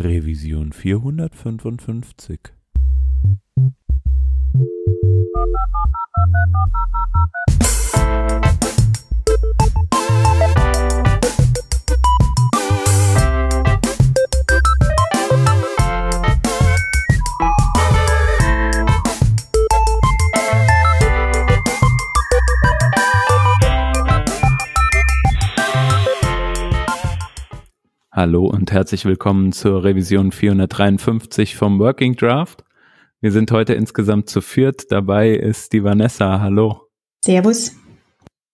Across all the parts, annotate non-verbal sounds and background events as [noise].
Revision 455. Hallo und herzlich willkommen zur Revision 453 vom Working Draft. Wir sind heute insgesamt zu viert. Dabei ist die Vanessa. Hallo. Servus.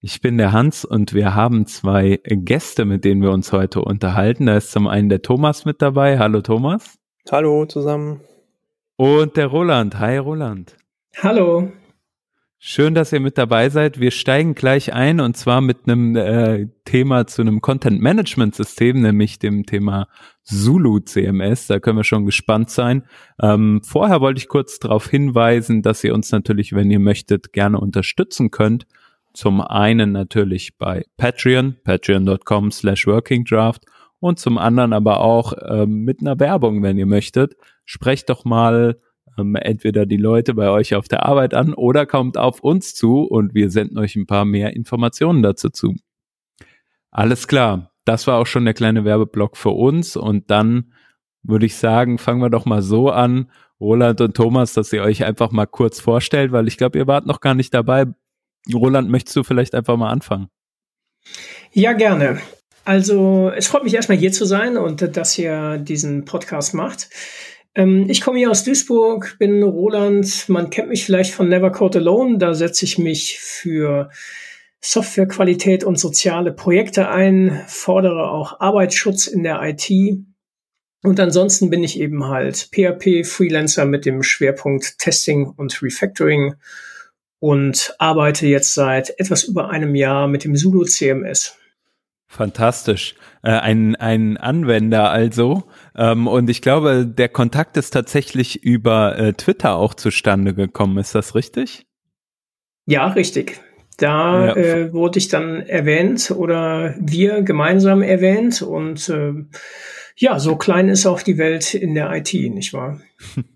Ich bin der Hans und wir haben zwei Gäste, mit denen wir uns heute unterhalten. Da ist zum einen der Thomas mit dabei. Hallo Thomas. Hallo zusammen. Und der Roland. Hi Roland. Hallo. Schön, dass ihr mit dabei seid. Wir steigen gleich ein und zwar mit einem äh, Thema zu einem Content Management System, nämlich dem Thema Zulu CMS. Da können wir schon gespannt sein. Ähm, vorher wollte ich kurz darauf hinweisen, dass ihr uns natürlich, wenn ihr möchtet, gerne unterstützen könnt. Zum einen natürlich bei Patreon, patreon.com slash workingdraft und zum anderen aber auch ähm, mit einer Werbung, wenn ihr möchtet. Sprecht doch mal ähm, entweder die Leute bei euch auf der Arbeit an oder kommt auf uns zu und wir senden euch ein paar mehr Informationen dazu zu. Alles klar. Das war auch schon der kleine Werbeblock für uns und dann würde ich sagen, fangen wir doch mal so an, Roland und Thomas, dass ihr euch einfach mal kurz vorstellt, weil ich glaube, ihr wart noch gar nicht dabei. Roland, möchtest du vielleicht einfach mal anfangen? Ja, gerne. Also, es freut mich erstmal hier zu sein und dass ihr diesen Podcast macht. Ähm, ich komme hier aus Duisburg, bin Roland. Man kennt mich vielleicht von Never Code Alone. Da setze ich mich für Softwarequalität und soziale Projekte ein, fordere auch Arbeitsschutz in der IT. Und ansonsten bin ich eben halt PHP-Freelancer mit dem Schwerpunkt Testing und Refactoring und arbeite jetzt seit etwas über einem Jahr mit dem Zulu CMS. Fantastisch. Äh, ein, ein Anwender also. Ähm, und ich glaube, der Kontakt ist tatsächlich über äh, Twitter auch zustande gekommen. Ist das richtig? Ja, richtig. Da ja. äh, wurde ich dann erwähnt oder wir gemeinsam erwähnt und äh, ja, so klein ist auch die Welt in der IT, nicht wahr?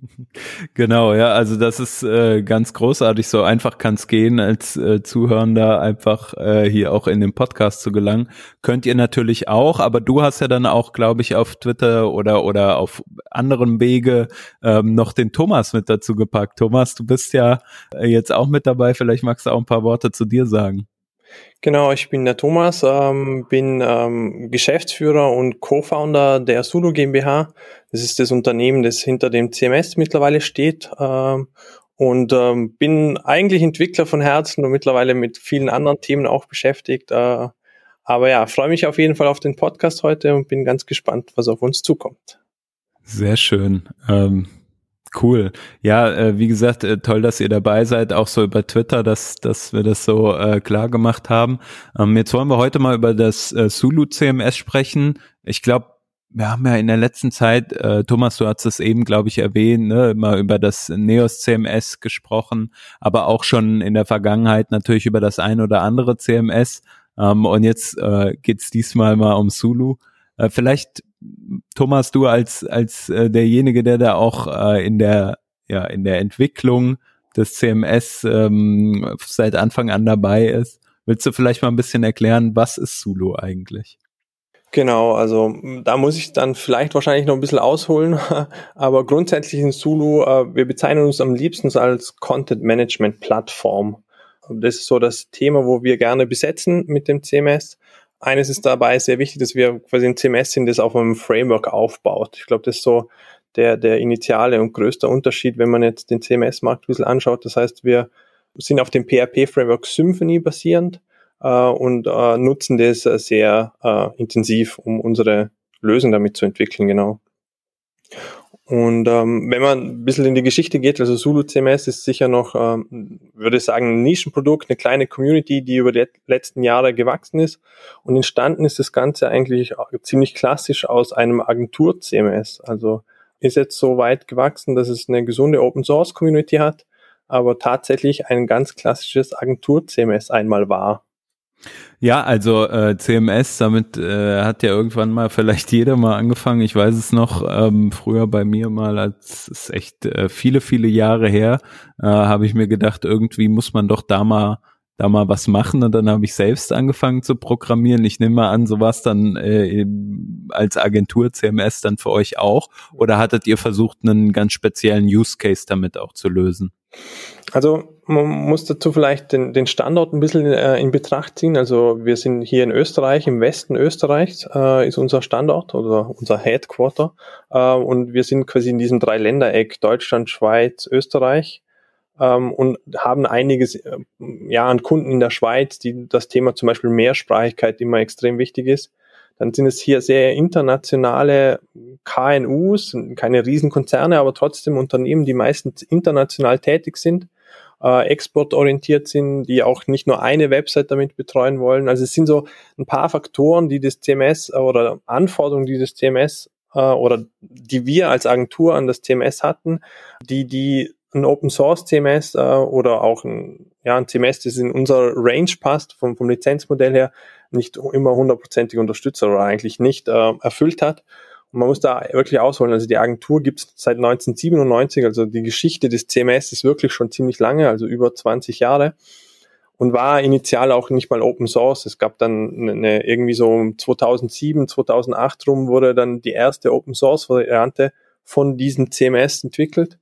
[laughs] genau, ja, also das ist äh, ganz großartig. So einfach kann es gehen, als äh, Zuhörender einfach äh, hier auch in den Podcast zu gelangen. Könnt ihr natürlich auch, aber du hast ja dann auch, glaube ich, auf Twitter oder oder auf anderen Wege ähm, noch den Thomas mit dazu gepackt. Thomas, du bist ja äh, jetzt auch mit dabei. Vielleicht magst du auch ein paar Worte zu dir sagen. Genau, ich bin der Thomas, ähm, bin ähm, Geschäftsführer und Co-Founder der Sudo GmbH. Das ist das Unternehmen, das hinter dem CMS mittlerweile steht. Ähm, und ähm, bin eigentlich Entwickler von Herzen und mittlerweile mit vielen anderen Themen auch beschäftigt. Äh, aber ja, freue mich auf jeden Fall auf den Podcast heute und bin ganz gespannt, was auf uns zukommt. Sehr schön. Ähm Cool. Ja, äh, wie gesagt, äh, toll, dass ihr dabei seid, auch so über Twitter, dass, dass wir das so äh, klar gemacht haben. Ähm, jetzt wollen wir heute mal über das äh, Zulu CMS sprechen. Ich glaube, wir haben ja in der letzten Zeit, äh, Thomas, du hast es eben, glaube ich, erwähnt, ne, mal über das Neos CMS gesprochen, aber auch schon in der Vergangenheit natürlich über das ein oder andere CMS. Ähm, und jetzt äh, geht diesmal mal um Zulu. Äh, vielleicht Thomas, du als, als äh, derjenige, der da auch äh, in der, ja, in der Entwicklung des CMS ähm, seit Anfang an dabei ist, willst du vielleicht mal ein bisschen erklären, was ist Zulu eigentlich? Genau, also da muss ich dann vielleicht wahrscheinlich noch ein bisschen ausholen, [laughs] aber grundsätzlich in Zulu, äh, wir bezeichnen uns am liebsten als Content Management Plattform. Das ist so das Thema, wo wir gerne besetzen mit dem CMS eines ist dabei sehr wichtig, dass wir quasi ein CMS sind, das auf einem Framework aufbaut. Ich glaube, das ist so der, der initiale und größte Unterschied, wenn man jetzt den CMS-Markt ein bisschen anschaut. Das heißt, wir sind auf dem PHP-Framework Symfony basierend äh, und äh, nutzen das äh, sehr äh, intensiv, um unsere Lösung damit zu entwickeln, genau. Und ähm, wenn man ein bisschen in die Geschichte geht, also Zulu CMS ist sicher noch, ähm, würde ich sagen, ein Nischenprodukt, eine kleine Community, die über die letzten Jahre gewachsen ist. Und entstanden ist das Ganze eigentlich ziemlich klassisch aus einem Agentur-CMS. Also ist jetzt so weit gewachsen, dass es eine gesunde Open-Source-Community hat, aber tatsächlich ein ganz klassisches Agentur-CMS einmal war. Ja, also äh, CMS, damit äh, hat ja irgendwann mal vielleicht jeder mal angefangen. Ich weiß es noch, ähm, früher bei mir mal, als es echt äh, viele, viele Jahre her, äh, habe ich mir gedacht, irgendwie muss man doch da mal da mal was machen und dann habe ich selbst angefangen zu programmieren. Ich nehme mal an, sowas dann äh, als Agentur CMS dann für euch auch oder hattet ihr versucht, einen ganz speziellen Use Case damit auch zu lösen? Also man muss dazu vielleicht den, den Standort ein bisschen äh, in Betracht ziehen. Also wir sind hier in Österreich, im Westen Österreichs äh, ist unser Standort oder unser Headquarter. Äh, und wir sind quasi in diesem Dreiländereck Deutschland, Schweiz, Österreich ähm, und haben einiges äh, ja, an Kunden in der Schweiz, die das Thema zum Beispiel Mehrsprachigkeit immer extrem wichtig ist. Dann sind es hier sehr internationale KNUs, keine Riesenkonzerne, aber trotzdem Unternehmen, die meistens international tätig sind, äh, exportorientiert sind, die auch nicht nur eine Website damit betreuen wollen. Also es sind so ein paar Faktoren, die das CMS oder Anforderungen, die das CMS äh, oder die wir als Agentur an das CMS hatten, die die ein Open Source CMS äh, oder auch ein, ja, ein CMS, das in unser Range passt, vom, vom Lizenzmodell her, nicht immer hundertprozentig Unterstützer oder eigentlich nicht äh, erfüllt hat. Man muss da wirklich ausholen. Also die Agentur gibt es seit 1997, also die Geschichte des CMS ist wirklich schon ziemlich lange, also über 20 Jahre. Und war initial auch nicht mal Open Source. Es gab dann eine, irgendwie so 2007, 2008 rum wurde dann die erste Open Source Variante von diesem CMS entwickelt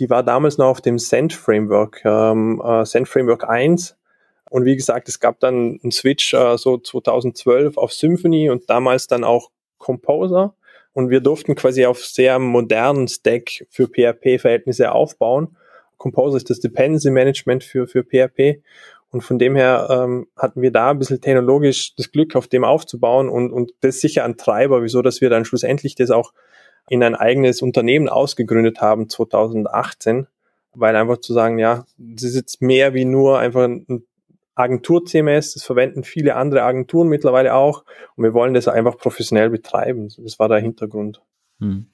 die war damals noch auf dem Send Framework, ähm, äh, Send Framework 1. Und wie gesagt, es gab dann einen Switch äh, so 2012 auf Symfony und damals dann auch Composer. Und wir durften quasi auf sehr modernen Stack für PHP-Verhältnisse aufbauen. Composer ist das Dependency Management für, für PHP. Und von dem her ähm, hatten wir da ein bisschen technologisch das Glück, auf dem aufzubauen und, und das sicher ein Treiber, wieso dass wir dann schlussendlich das auch in ein eigenes Unternehmen ausgegründet haben 2018, weil einfach zu sagen, ja, das ist jetzt mehr wie nur einfach ein Agentur-CMS, das verwenden viele andere Agenturen mittlerweile auch und wir wollen das einfach professionell betreiben. Das war der Hintergrund. Hm.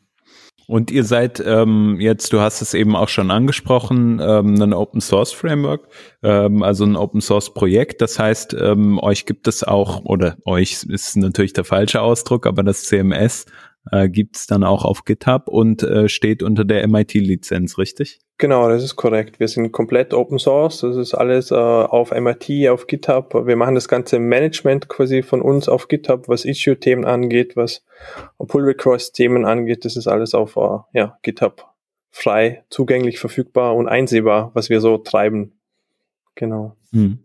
Und ihr seid ähm, jetzt, du hast es eben auch schon angesprochen, ähm, ein Open Source Framework, ähm, also ein Open Source Projekt. Das heißt, ähm, euch gibt es auch, oder euch ist natürlich der falsche Ausdruck, aber das CMS äh, gibt dann auch auf GitHub und äh, steht unter der MIT-Lizenz, richtig? Genau, das ist korrekt. Wir sind komplett Open Source. Das ist alles äh, auf MIT, auf GitHub. Wir machen das ganze Management quasi von uns auf GitHub, was Issue-Themen angeht, was Pull-Request-Themen angeht. Das ist alles auf äh, ja, GitHub frei, zugänglich, verfügbar und einsehbar, was wir so treiben. Genau. Hm.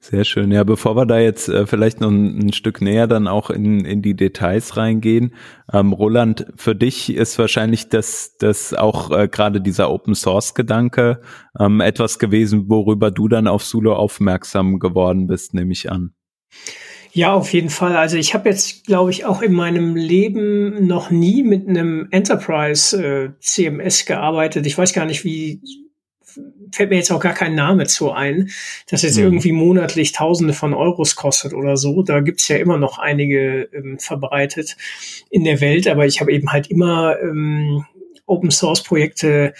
Sehr schön. Ja, bevor wir da jetzt äh, vielleicht noch ein, ein, Stück näher dann auch in, in die Details reingehen, ähm, Roland, für dich ist wahrscheinlich das, das auch äh, gerade dieser Open Source Gedanke ähm, etwas gewesen, worüber du dann auf Solo aufmerksam geworden bist, nehme ich an. Ja, auf jeden Fall. Also ich habe jetzt, glaube ich, auch in meinem Leben noch nie mit einem Enterprise äh, CMS gearbeitet. Ich weiß gar nicht, wie fällt mir jetzt auch gar kein Name zu ein, das jetzt mhm. irgendwie monatlich Tausende von Euros kostet oder so. Da gibt's ja immer noch einige ähm, verbreitet in der Welt, aber ich habe eben halt immer ähm, Open Source Projekte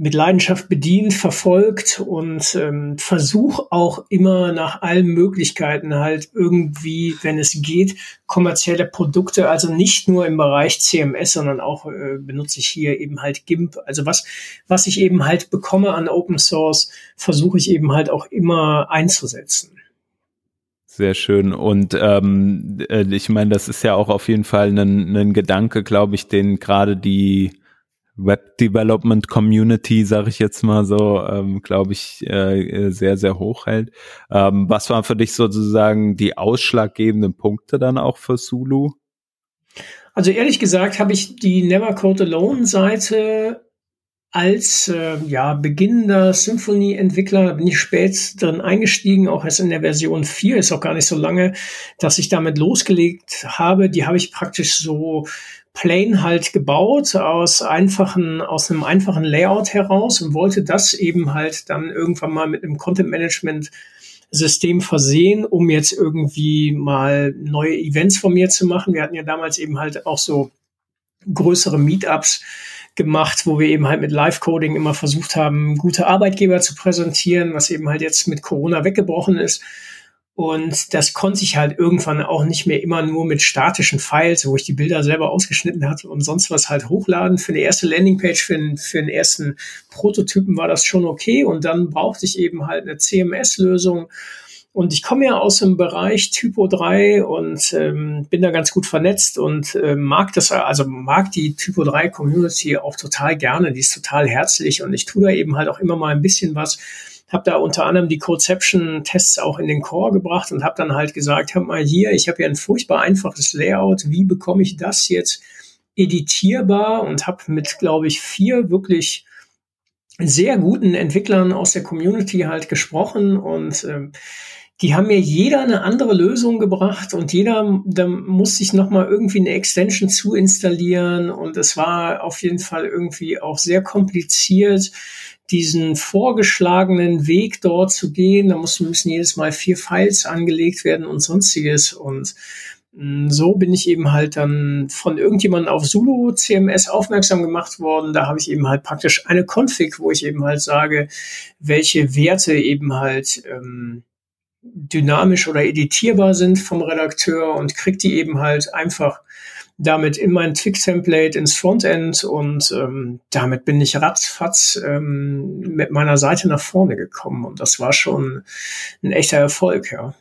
mit Leidenschaft bedient, verfolgt und ähm, versuche auch immer nach allen Möglichkeiten halt irgendwie, wenn es geht, kommerzielle Produkte, also nicht nur im Bereich CMS, sondern auch äh, benutze ich hier eben halt GIMP. Also was, was ich eben halt bekomme an Open Source, versuche ich eben halt auch immer einzusetzen. Sehr schön. Und ähm, äh, ich meine, das ist ja auch auf jeden Fall ein, ein Gedanke, glaube ich, den gerade die Web Development Community, sage ich jetzt mal so, ähm, glaube ich, äh, sehr, sehr hoch hält. Ähm, was waren für dich sozusagen die ausschlaggebenden Punkte dann auch für Sulu? Also ehrlich gesagt habe ich die Never Code Alone Seite als äh, ja, beginnender Symphony-Entwickler bin ich spät drin eingestiegen, auch erst in der Version 4, ist auch gar nicht so lange, dass ich damit losgelegt habe. Die habe ich praktisch so plain halt gebaut aus einfachen, aus einem einfachen Layout heraus und wollte das eben halt dann irgendwann mal mit einem Content Management System versehen, um jetzt irgendwie mal neue Events von mir zu machen. Wir hatten ja damals eben halt auch so größere Meetups gemacht, wo wir eben halt mit Live-Coding immer versucht haben, gute Arbeitgeber zu präsentieren, was eben halt jetzt mit Corona weggebrochen ist. Und das konnte ich halt irgendwann auch nicht mehr immer nur mit statischen Files, wo ich die Bilder selber ausgeschnitten hatte und sonst was halt hochladen. Für eine erste Landingpage, für, den, für den ersten Prototypen war das schon okay. Und dann brauchte ich eben halt eine CMS-Lösung. Und ich komme ja aus dem Bereich Typo 3 und ähm, bin da ganz gut vernetzt und äh, mag das, also mag die Typo 3 Community auch total gerne. Die ist total herzlich und ich tue da eben halt auch immer mal ein bisschen was habe da unter anderem die Codeception-Tests auch in den Core gebracht und habe dann halt gesagt, hab mal hier, ich habe ja ein furchtbar einfaches Layout, wie bekomme ich das jetzt editierbar? Und habe mit, glaube ich, vier wirklich sehr guten Entwicklern aus der Community halt gesprochen und ähm, die haben mir jeder eine andere Lösung gebracht und jeder, da musste ich nochmal irgendwie eine Extension zu installieren und es war auf jeden Fall irgendwie auch sehr kompliziert diesen vorgeschlagenen Weg dort zu gehen. Da müssen, müssen jedes Mal vier Files angelegt werden und sonstiges. Und mm, so bin ich eben halt dann von irgendjemandem auf Zulu CMS aufmerksam gemacht worden. Da habe ich eben halt praktisch eine Config, wo ich eben halt sage, welche Werte eben halt ähm, dynamisch oder editierbar sind vom Redakteur und kriege die eben halt einfach damit in mein Twig-Template ins Frontend und ähm, damit bin ich ratzfatz ähm, mit meiner Seite nach vorne gekommen und das war schon ein echter Erfolg, ja.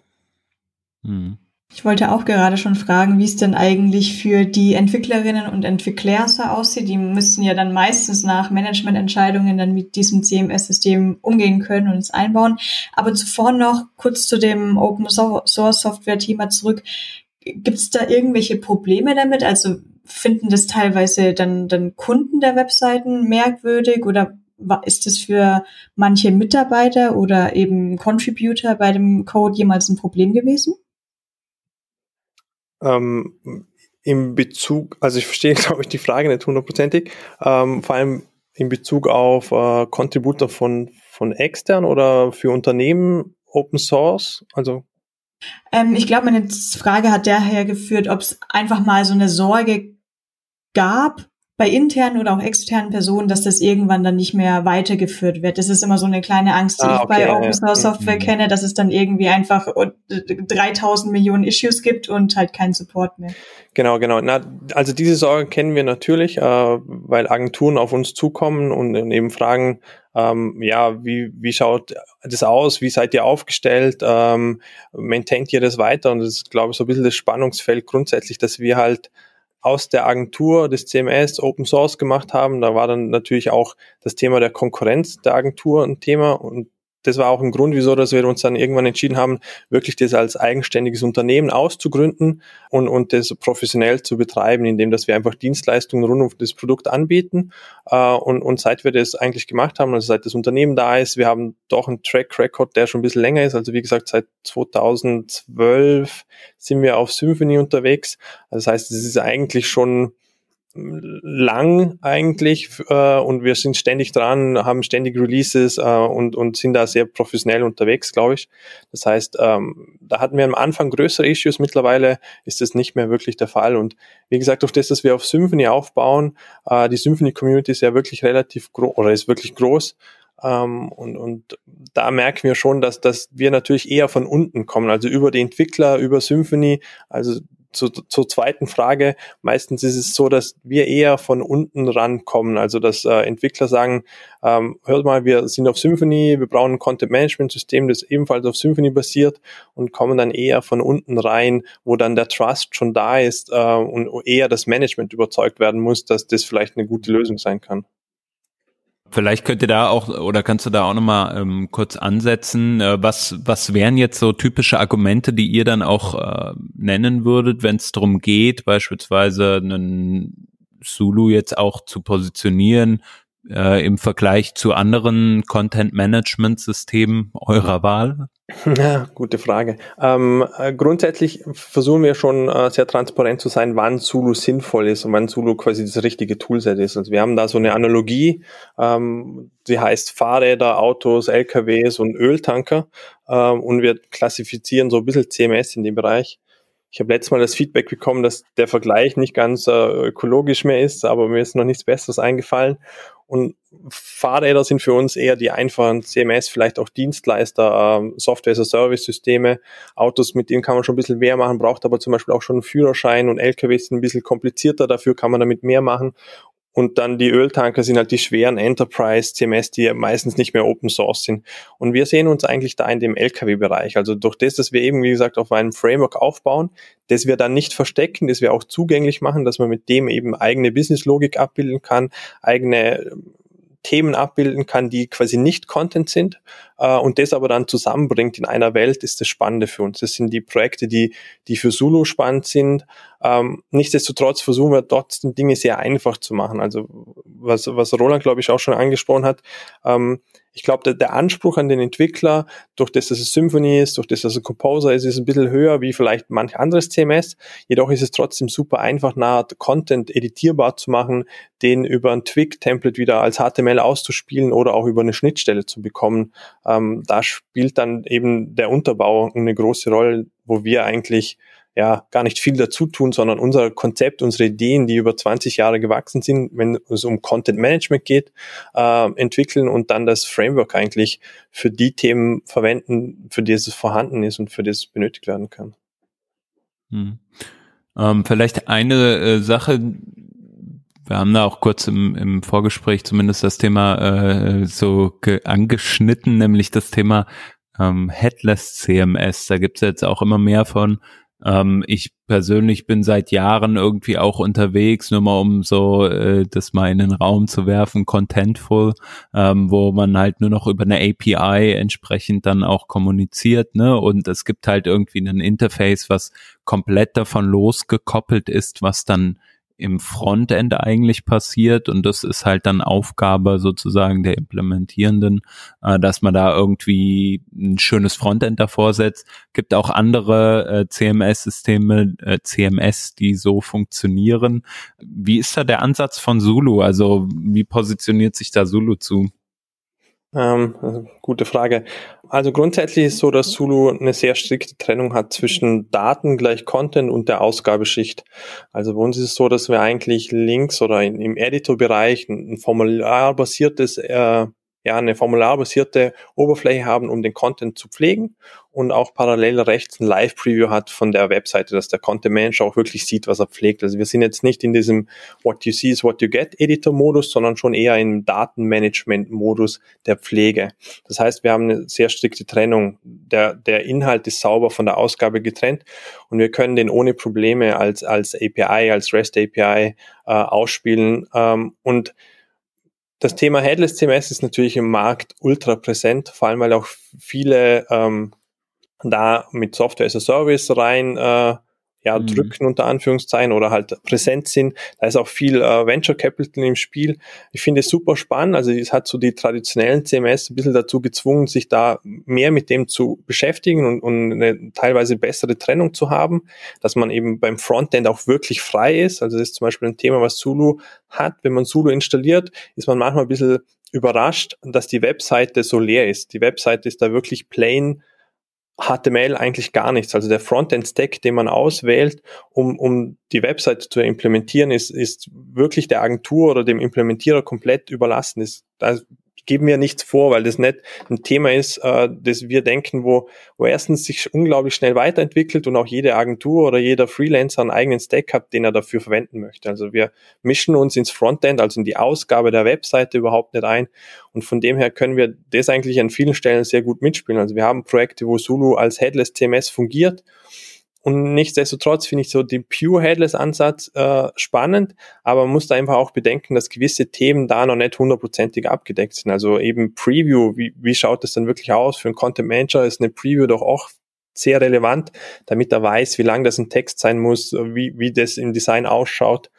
Hm. Ich wollte auch gerade schon fragen, wie es denn eigentlich für die Entwicklerinnen und Entwickler so aussieht. Die müssen ja dann meistens nach Managemententscheidungen dann mit diesem CMS-System umgehen können und es einbauen. Aber zuvor noch kurz zu dem Open Source Software Thema zurück. Gibt es da irgendwelche Probleme damit? Also finden das teilweise dann, dann Kunden der Webseiten merkwürdig oder ist das für manche Mitarbeiter oder eben Contributor bei dem Code jemals ein Problem gewesen? Ähm, Im Bezug, also ich verstehe, [laughs] glaube ich, die Frage nicht hundertprozentig, ähm, vor allem in Bezug auf äh, Contributor von, von extern oder für Unternehmen Open Source, also ähm, ich glaube, meine Frage hat daher geführt, ob es einfach mal so eine Sorge gab bei internen oder auch externen Personen, dass das irgendwann dann nicht mehr weitergeführt wird. Das ist immer so eine kleine Angst, die ah, okay, ich bei Open Source Software mhm. kenne, dass es dann irgendwie einfach 3000 Millionen Issues gibt und halt keinen Support mehr. Genau, genau. Na, also diese Sorge kennen wir natürlich, äh, weil Agenturen auf uns zukommen und, und eben fragen, ähm, ja, wie, wie schaut das aus? Wie seid ihr aufgestellt? Ähm, maintaint ihr das weiter? Und das ist, glaube ich, so ein bisschen das Spannungsfeld grundsätzlich, dass wir halt aus der Agentur des CMS Open Source gemacht haben. Da war dann natürlich auch das Thema der Konkurrenz der Agentur ein Thema und das war auch ein Grund, wieso dass wir uns dann irgendwann entschieden haben, wirklich das als eigenständiges Unternehmen auszugründen und, und das professionell zu betreiben, indem dass wir einfach Dienstleistungen rund um das Produkt anbieten. Äh, und, und seit wir das eigentlich gemacht haben, also seit das Unternehmen da ist, wir haben doch einen Track Record, der schon ein bisschen länger ist. Also wie gesagt, seit 2012 sind wir auf Symphony unterwegs. Also das heißt, es ist eigentlich schon lang eigentlich äh, und wir sind ständig dran, haben ständig Releases äh, und, und sind da sehr professionell unterwegs, glaube ich. Das heißt, ähm, da hatten wir am Anfang größere Issues, mittlerweile ist das nicht mehr wirklich der Fall. Und wie gesagt, durch das, dass wir auf Symphony aufbauen, äh, die Symphony-Community ist ja wirklich relativ groß oder ist wirklich groß. Ähm, und, und da merken wir schon, dass, dass wir natürlich eher von unten kommen, also über die Entwickler, über Symphony, also zu, zur zweiten Frage, meistens ist es so, dass wir eher von unten rankommen, also dass äh, Entwickler sagen, ähm, hört mal, wir sind auf Symfony, wir brauchen ein Content-Management-System, das ebenfalls auf Symfony basiert und kommen dann eher von unten rein, wo dann der Trust schon da ist äh, und eher das Management überzeugt werden muss, dass das vielleicht eine gute Lösung sein kann. Vielleicht könnt ihr da auch oder kannst du da auch nochmal ähm, kurz ansetzen, äh, was, was wären jetzt so typische Argumente, die ihr dann auch äh, nennen würdet, wenn es darum geht, beispielsweise einen Zulu jetzt auch zu positionieren äh, im Vergleich zu anderen Content-Management-Systemen eurer Wahl? [laughs] Ja, gute Frage. Ähm, äh, grundsätzlich versuchen wir schon äh, sehr transparent zu sein, wann Zulu sinnvoll ist und wann Zulu quasi das richtige Toolset ist. Also wir haben da so eine Analogie, ähm, die heißt Fahrräder, Autos, LKWs und Öltanker ähm, und wir klassifizieren so ein bisschen CMS in dem Bereich. Ich habe letztes Mal das Feedback bekommen, dass der Vergleich nicht ganz äh, ökologisch mehr ist, aber mir ist noch nichts Besseres eingefallen. Und Fahrräder sind für uns eher die einfachen CMS, vielleicht auch Dienstleister, ähm, Software-as-a-Service-Systeme, Autos, mit denen kann man schon ein bisschen mehr machen, braucht aber zum Beispiel auch schon einen Führerschein und LKWs sind ein bisschen komplizierter, dafür kann man damit mehr machen. Und dann die Öltanker sind halt die schweren Enterprise CMS, die meistens nicht mehr Open Source sind. Und wir sehen uns eigentlich da in dem LKW-Bereich. Also durch das, dass wir eben, wie gesagt, auf einem Framework aufbauen, das wir dann nicht verstecken, das wir auch zugänglich machen, dass man mit dem eben eigene Business-Logik abbilden kann, eigene Themen abbilden kann, die quasi nicht Content sind äh, und das aber dann zusammenbringt in einer Welt, ist das Spannende für uns. Das sind die Projekte, die, die für Zulu spannend sind. Ähm, nichtsdestotrotz versuchen wir trotzdem Dinge sehr einfach zu machen. Also was, was Roland, glaube ich, auch schon angesprochen hat, ähm, ich glaube, der, der, Anspruch an den Entwickler, durch das, dass es Symphony ist, durch das, dass es Composer ist, ist ein bisschen höher wie vielleicht manch anderes CMS. Jedoch ist es trotzdem super einfach, nahe Content editierbar zu machen, den über ein Twig-Template wieder als HTML auszuspielen oder auch über eine Schnittstelle zu bekommen. Ähm, da spielt dann eben der Unterbau eine große Rolle, wo wir eigentlich ja gar nicht viel dazu tun, sondern unser Konzept, unsere Ideen, die über 20 Jahre gewachsen sind, wenn es um Content Management geht, äh, entwickeln und dann das Framework eigentlich für die Themen verwenden, für die es vorhanden ist und für das benötigt werden kann. Hm. Ähm, vielleicht eine äh, Sache, wir haben da auch kurz im, im Vorgespräch zumindest das Thema äh, so angeschnitten, nämlich das Thema ähm, Headless CMS. Da gibt's jetzt auch immer mehr von. Ähm, ich persönlich bin seit Jahren irgendwie auch unterwegs, nur mal um so äh, das mal in den Raum zu werfen, Contentful, ähm, wo man halt nur noch über eine API entsprechend dann auch kommuniziert, ne? Und es gibt halt irgendwie ein Interface, was komplett davon losgekoppelt ist, was dann im Frontend eigentlich passiert und das ist halt dann Aufgabe sozusagen der Implementierenden, äh, dass man da irgendwie ein schönes Frontend davor setzt. Gibt auch andere äh, CMS-Systeme, äh, CMS, die so funktionieren. Wie ist da der Ansatz von Zulu? Also wie positioniert sich da Zulu zu? Ähm, gute Frage. Also grundsätzlich ist so, dass Zulu eine sehr strikte Trennung hat zwischen Daten gleich Content und der Ausgabeschicht. Also bei uns ist es so, dass wir eigentlich links oder in, im Editor-Bereich ein formularbasiertes äh, ja, eine formularbasierte Oberfläche haben, um den Content zu pflegen und auch parallel rechts ein Live-Preview hat von der Webseite, dass der Content Manager auch wirklich sieht, was er pflegt. Also wir sind jetzt nicht in diesem What you see is what you get Editor-Modus, sondern schon eher im Datenmanagement-Modus der Pflege. Das heißt, wir haben eine sehr strikte Trennung. Der, der Inhalt ist sauber von der Ausgabe getrennt und wir können den ohne Probleme als, als API, als REST API äh, ausspielen ähm, und das Thema Headless CMS ist natürlich im Markt ultra präsent, vor allem weil auch viele ähm, da mit Software as a Service rein äh, ja, mhm. drücken unter Anführungszeichen oder halt präsent sind. Da ist auch viel äh, Venture Capital im Spiel. Ich finde es super spannend. Also es hat so die traditionellen CMS ein bisschen dazu gezwungen, sich da mehr mit dem zu beschäftigen und, und eine teilweise bessere Trennung zu haben, dass man eben beim Frontend auch wirklich frei ist. Also das ist zum Beispiel ein Thema, was Zulu hat. Wenn man Zulu installiert, ist man manchmal ein bisschen überrascht, dass die Webseite so leer ist. Die Webseite ist da wirklich plain HTML eigentlich gar nichts. Also der Frontend-Stack, den man auswählt, um, um die Website zu implementieren, ist, ist wirklich der Agentur oder dem Implementierer komplett überlassen. Ist, da geben wir nichts vor, weil das nicht ein Thema ist, äh, das wir denken, wo, wo erstens sich unglaublich schnell weiterentwickelt und auch jede Agentur oder jeder Freelancer einen eigenen Stack hat, den er dafür verwenden möchte. Also wir mischen uns ins Frontend, also in die Ausgabe der Webseite überhaupt nicht ein. Und von dem her können wir das eigentlich an vielen Stellen sehr gut mitspielen. Also wir haben Projekte, wo Zulu als Headless CMS fungiert und nichtsdestotrotz finde ich so den Pure Headless Ansatz äh, spannend, aber man muss da einfach auch bedenken, dass gewisse Themen da noch nicht hundertprozentig abgedeckt sind. Also eben Preview, wie, wie schaut das dann wirklich aus? Für einen Content Manager ist eine Preview doch auch sehr relevant, damit er weiß, wie lang das ein Text sein muss, wie, wie das im Design ausschaut.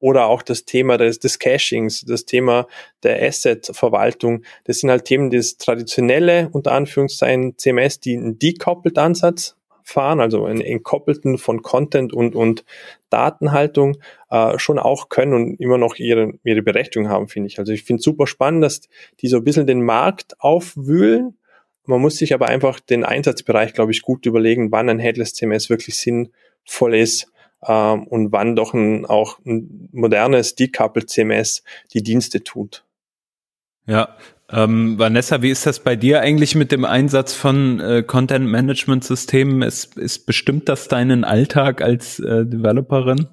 Oder auch das Thema des, des Cachings, das Thema der Asset-Verwaltung. Das sind halt Themen, das traditionelle, unter Anführungszeichen, CMS, die einen decoupled Ansatz fahren, also einen entkoppelten von Content und, und Datenhaltung äh, schon auch können und immer noch ihre, ihre Berechtigung haben, finde ich. Also ich finde super spannend, dass die so ein bisschen den Markt aufwühlen. Man muss sich aber einfach den Einsatzbereich, glaube ich, gut überlegen, wann ein Headless CMS wirklich sinnvoll ist ähm, und wann doch ein, auch ein modernes Decoupled CMS die Dienste tut. Ja, ähm, Vanessa, wie ist das bei dir eigentlich mit dem Einsatz von äh, Content-Management-Systemen? Ist, ist bestimmt das deinen Alltag als äh, Developerin?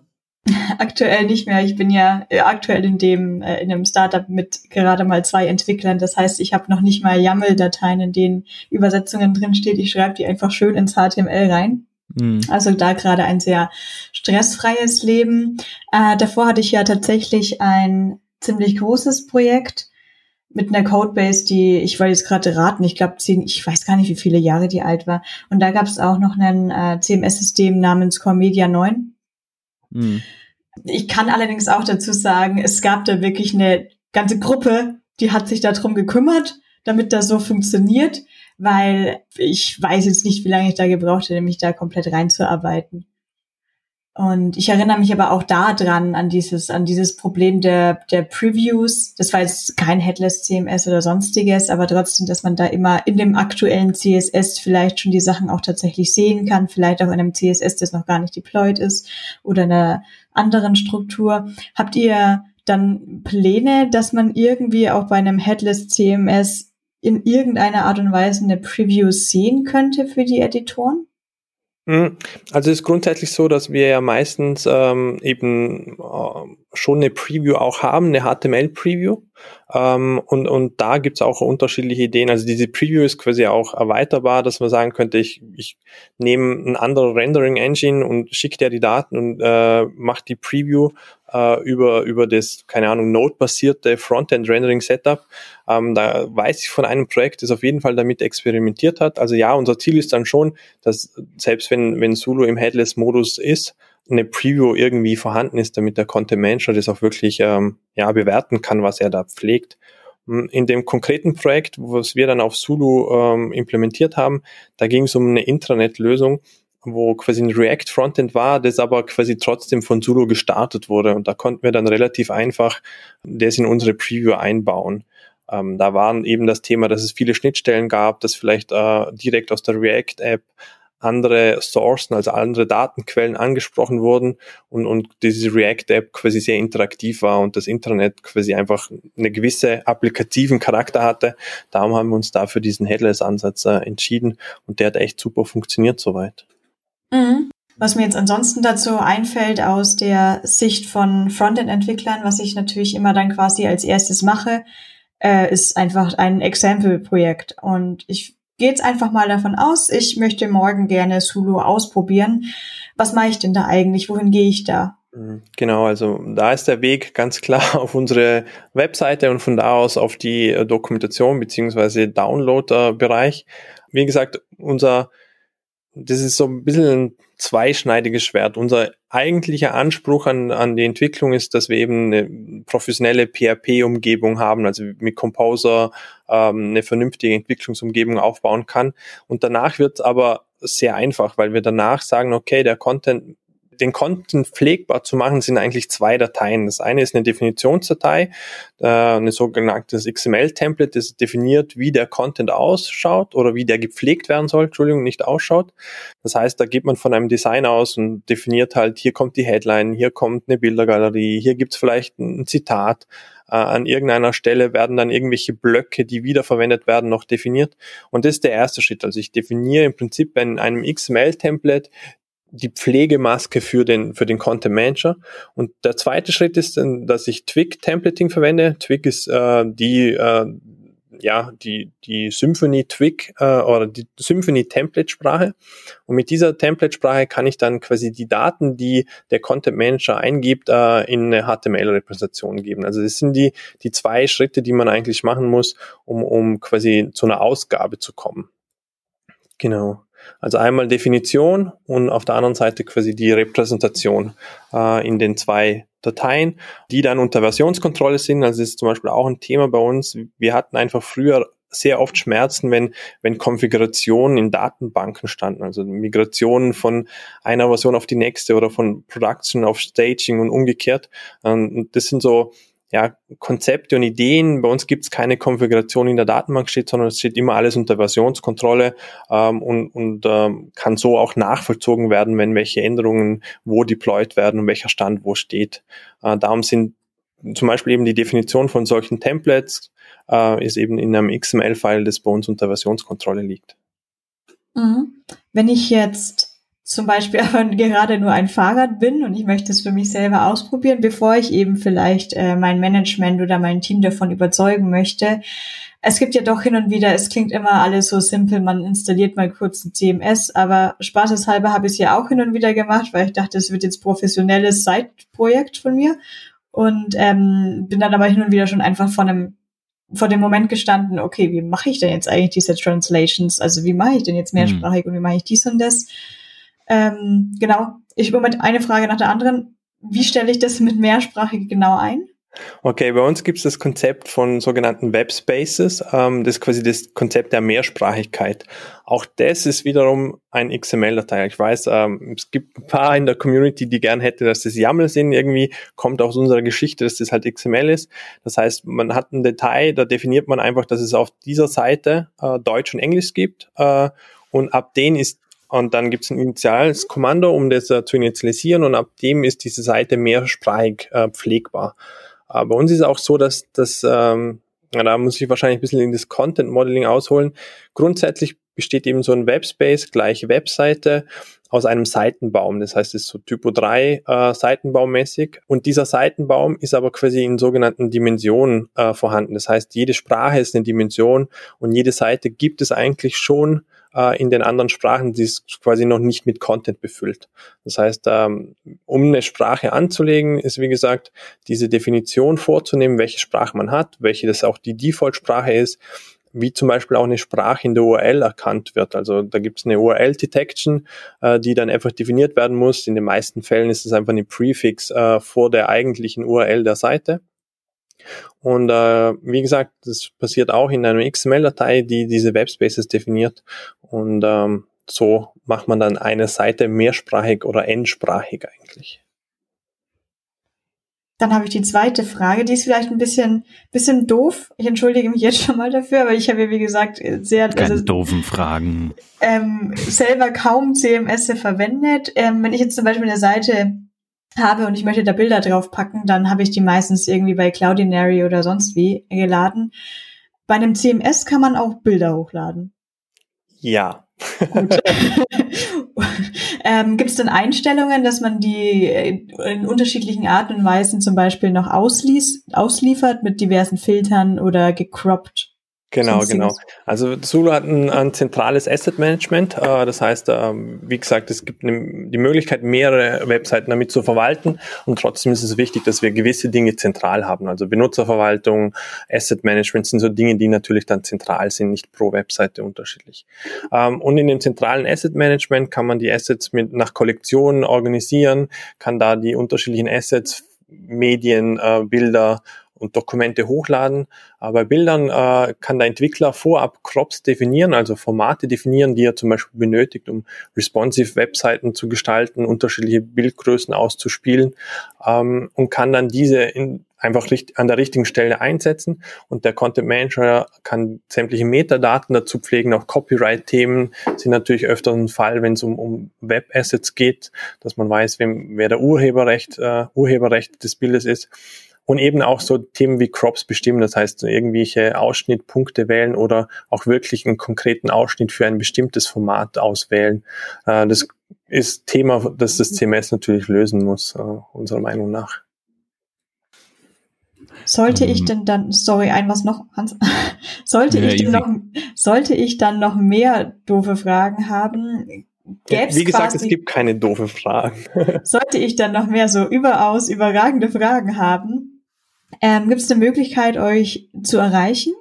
[laughs] Aktuell nicht mehr. Ich bin ja äh, aktuell in dem äh, in einem Startup mit gerade mal zwei Entwicklern. Das heißt, ich habe noch nicht mal YAML-Dateien, in denen Übersetzungen drin steht. Ich schreibe die einfach schön ins HTML rein. Mhm. Also da gerade ein sehr stressfreies Leben. Äh, davor hatte ich ja tatsächlich ein ziemlich großes Projekt mit einer Codebase, die, ich wollte jetzt gerade raten, ich glaube, ich weiß gar nicht, wie viele Jahre die alt war. Und da gab es auch noch ein äh, CMS-System namens Core Media 9. Mhm. Ich kann allerdings auch dazu sagen, es gab da wirklich eine ganze Gruppe, die hat sich darum gekümmert, damit das so funktioniert, weil ich weiß jetzt nicht, wie lange ich da gebraucht hätte, mich da komplett reinzuarbeiten. Und ich erinnere mich aber auch da dran an dieses, an dieses Problem der, der Previews. Das war jetzt kein Headless CMS oder sonstiges, aber trotzdem, dass man da immer in dem aktuellen CSS vielleicht schon die Sachen auch tatsächlich sehen kann, vielleicht auch in einem CSS, das noch gar nicht deployed ist oder einer anderen Struktur. Habt ihr dann Pläne, dass man irgendwie auch bei einem Headless CMS in irgendeiner Art und Weise eine Preview sehen könnte für die Editoren? Hm, also es ist grundsätzlich so, dass wir ja meistens ähm, eben äh, schon eine Preview auch haben, eine HTML-Preview. Ähm, und, und da gibt's auch unterschiedliche Ideen. Also diese Preview ist quasi auch erweiterbar, dass man sagen könnte, ich, ich nehme ein anderes Rendering-Engine und schicke dir die Daten und äh, mache die Preview äh, über, über das, keine Ahnung, Node-basierte Frontend-Rendering-Setup. Ähm, da weiß ich von einem Projekt, das auf jeden Fall damit experimentiert hat. Also ja, unser Ziel ist dann schon, dass selbst wenn, wenn Zulu im Headless-Modus ist, eine Preview irgendwie vorhanden ist, damit der Content Manager das auch wirklich ähm, ja, bewerten kann, was er da pflegt. Hm, in dem konkreten Projekt, was wir dann auf Zulu ähm, implementiert haben, da ging es um eine Intranet-Lösung, wo quasi ein React Frontend war, das aber quasi trotzdem von Zulu gestartet wurde. Und da konnten wir dann relativ einfach das in unsere Preview einbauen. Ähm, da waren eben das Thema, dass es viele Schnittstellen gab, dass vielleicht äh, direkt aus der React-App andere Sourcen, also andere Datenquellen angesprochen wurden und, und diese React-App quasi sehr interaktiv war und das Internet quasi einfach eine gewisse applikativen Charakter hatte. Darum haben wir uns dafür diesen Headless-Ansatz äh, entschieden und der hat echt super funktioniert soweit. Mhm. Was mir jetzt ansonsten dazu einfällt aus der Sicht von Frontend-Entwicklern, was ich natürlich immer dann quasi als erstes mache, äh, ist einfach ein Example-Projekt. Und ich gehe jetzt einfach mal davon aus, ich möchte morgen gerne Sulu ausprobieren. Was mache ich denn da eigentlich? Wohin gehe ich da? Mhm. Genau, also da ist der Weg ganz klar [laughs] auf unsere Webseite und von da aus auf die äh, Dokumentation beziehungsweise Download-Bereich. Wie gesagt, unser das ist so ein bisschen ein zweischneidiges Schwert. Unser eigentlicher Anspruch an, an die Entwicklung ist, dass wir eben eine professionelle PHP-Umgebung haben, also mit Composer ähm, eine vernünftige Entwicklungsumgebung aufbauen kann. Und danach wird aber sehr einfach, weil wir danach sagen, okay, der Content den Content pflegbar zu machen, sind eigentlich zwei Dateien. Das eine ist eine Definitionsdatei, äh, eine sogenanntes XML-Template, das definiert, wie der Content ausschaut oder wie der gepflegt werden soll, Entschuldigung, nicht ausschaut. Das heißt, da geht man von einem Design aus und definiert halt, hier kommt die Headline, hier kommt eine Bildergalerie, hier gibt's vielleicht ein Zitat, äh, an irgendeiner Stelle werden dann irgendwelche Blöcke, die wiederverwendet werden, noch definiert. Und das ist der erste Schritt. Also ich definiere im Prinzip in einem XML-Template die Pflegemaske für den, für den Content Manager. Und der zweite Schritt ist, dass ich Twig Templating verwende. Twig ist äh, die, äh, ja, die, die Symphony Twig äh, oder die Symphony Template Sprache. Und mit dieser Template Sprache kann ich dann quasi die Daten, die der Content Manager eingibt, äh, in eine HTML-Repräsentation geben. Also das sind die, die zwei Schritte, die man eigentlich machen muss, um, um quasi zu einer Ausgabe zu kommen. Genau. Also einmal Definition und auf der anderen Seite quasi die Repräsentation äh, in den zwei Dateien, die dann unter Versionskontrolle sind. Also das ist zum Beispiel auch ein Thema bei uns. Wir hatten einfach früher sehr oft Schmerzen, wenn, wenn Konfigurationen in Datenbanken standen, also Migrationen von einer Version auf die nächste oder von Production auf Staging und umgekehrt. Und das sind so ja, Konzepte und Ideen. Bei uns gibt es keine Konfiguration in der Datenbank steht, sondern es steht immer alles unter Versionskontrolle ähm, und, und ähm, kann so auch nachvollzogen werden, wenn welche Änderungen wo deployed werden und welcher Stand wo steht. Äh, darum sind zum Beispiel eben die Definition von solchen Templates äh, ist eben in einem XML-File, das bei uns unter Versionskontrolle liegt. Mhm. Wenn ich jetzt zum Beispiel [laughs] aber gerade nur ein Fahrrad bin und ich möchte es für mich selber ausprobieren, bevor ich eben vielleicht äh, mein Management oder mein Team davon überzeugen möchte. Es gibt ja doch hin und wieder, es klingt immer alles so simpel, man installiert mal kurz ein CMS, aber spaßeshalber habe ich es ja auch hin und wieder gemacht, weil ich dachte, es wird jetzt professionelles Side-Projekt von mir und ähm, bin dann aber hin und wieder schon einfach von einem vor dem Moment gestanden, okay, wie mache ich denn jetzt eigentlich diese Translations? Also wie mache ich denn jetzt mehrsprachig mhm. und wie mache ich dies und das? Ähm, genau, ich Moment eine Frage nach der anderen. Wie stelle ich das mit mehrsprachig genau ein? Okay, bei uns gibt es das Konzept von sogenannten Web Spaces. Ähm, das ist quasi das Konzept der Mehrsprachigkeit. Auch das ist wiederum ein XML-Datei. Ich weiß, ähm, es gibt ein paar in der Community, die gern hätte, dass das YAML sind. Irgendwie kommt aus unserer Geschichte, dass das halt XML ist. Das heißt, man hat ein Detail, da definiert man einfach, dass es auf dieser Seite äh, Deutsch und Englisch gibt. Äh, und ab denen ist und dann gibt es ein initiales Kommando, um das äh, zu initialisieren und ab dem ist diese Seite mehrsprachig äh, pflegbar. Aber bei uns ist es auch so, dass das, ähm, da muss ich wahrscheinlich ein bisschen in das Content Modeling ausholen. Grundsätzlich besteht eben so ein Webspace gleich Webseite aus einem Seitenbaum. Das heißt, es ist so Typo 3 äh, Seitenbaummäßig. Und dieser Seitenbaum ist aber quasi in sogenannten Dimensionen äh, vorhanden. Das heißt, jede Sprache ist eine Dimension und jede Seite gibt es eigentlich schon äh, in den anderen Sprachen, die ist quasi noch nicht mit Content befüllt. Das heißt, ähm, um eine Sprache anzulegen, ist wie gesagt diese Definition vorzunehmen, welche Sprache man hat, welche das auch die Default-Sprache ist, wie zum Beispiel auch eine Sprache in der URL erkannt wird. Also da gibt es eine URL-Detection, äh, die dann einfach definiert werden muss. In den meisten Fällen ist es einfach eine Prefix äh, vor der eigentlichen URL der Seite. Und äh, wie gesagt, das passiert auch in einer XML-Datei, die diese Webspaces definiert. Und ähm, so macht man dann eine Seite mehrsprachig oder n-sprachig eigentlich. Dann habe ich die zweite Frage, die ist vielleicht ein bisschen, bisschen doof. Ich entschuldige mich jetzt schon mal dafür, aber ich habe ja, wie gesagt, sehr... Keine also, doofen Fragen. Ähm, selber kaum CMS verwendet. Ähm, wenn ich jetzt zum Beispiel eine Seite habe und ich möchte da Bilder drauf packen, dann habe ich die meistens irgendwie bei Cloudinary oder sonst wie geladen. Bei einem CMS kann man auch Bilder hochladen. Ja. [laughs] ähm, Gibt es denn Einstellungen, dass man die in unterschiedlichen Arten und Weisen zum Beispiel noch auslies, ausliefert mit diversen Filtern oder gecroppt? Genau, genau. Also Zulu hat ein, ein zentrales Asset Management. Äh, das heißt, äh, wie gesagt, es gibt ne, die Möglichkeit, mehrere Webseiten damit zu verwalten. Und trotzdem ist es wichtig, dass wir gewisse Dinge zentral haben. Also Benutzerverwaltung, Asset Management sind so Dinge, die natürlich dann zentral sind, nicht pro Webseite unterschiedlich. Ähm, und in dem zentralen Asset Management kann man die Assets mit nach Kollektionen organisieren, kann da die unterschiedlichen Assets Medien, äh, Bilder und Dokumente hochladen. Aber bei Bildern äh, kann der Entwickler vorab Crops definieren, also Formate definieren, die er zum Beispiel benötigt, um responsive Webseiten zu gestalten, unterschiedliche Bildgrößen auszuspielen ähm, und kann dann diese in, einfach an der richtigen Stelle einsetzen und der Content Manager kann sämtliche Metadaten dazu pflegen, auch Copyright-Themen sind natürlich öfter ein Fall, wenn es um, um Web-Assets geht, dass man weiß, wem, wer der Urheberrecht, äh, Urheberrecht des Bildes ist und eben auch so Themen wie Crops bestimmen, das heißt irgendwelche Ausschnittpunkte wählen oder auch wirklich einen konkreten Ausschnitt für ein bestimmtes Format auswählen. Äh, das ist Thema, das das CMS natürlich lösen muss, äh, unserer Meinung nach. Sollte ich ähm. denn dann, sorry, ein was noch, Hans, [laughs] sollte ja, ich denn noch, sollte ich dann noch mehr doofe Fragen haben? Gäb's Wie gesagt, quasi, es gibt keine doofe Fragen. [laughs] sollte ich dann noch mehr so überaus überragende Fragen haben, ähm, Gibt es eine Möglichkeit, euch zu erreichen?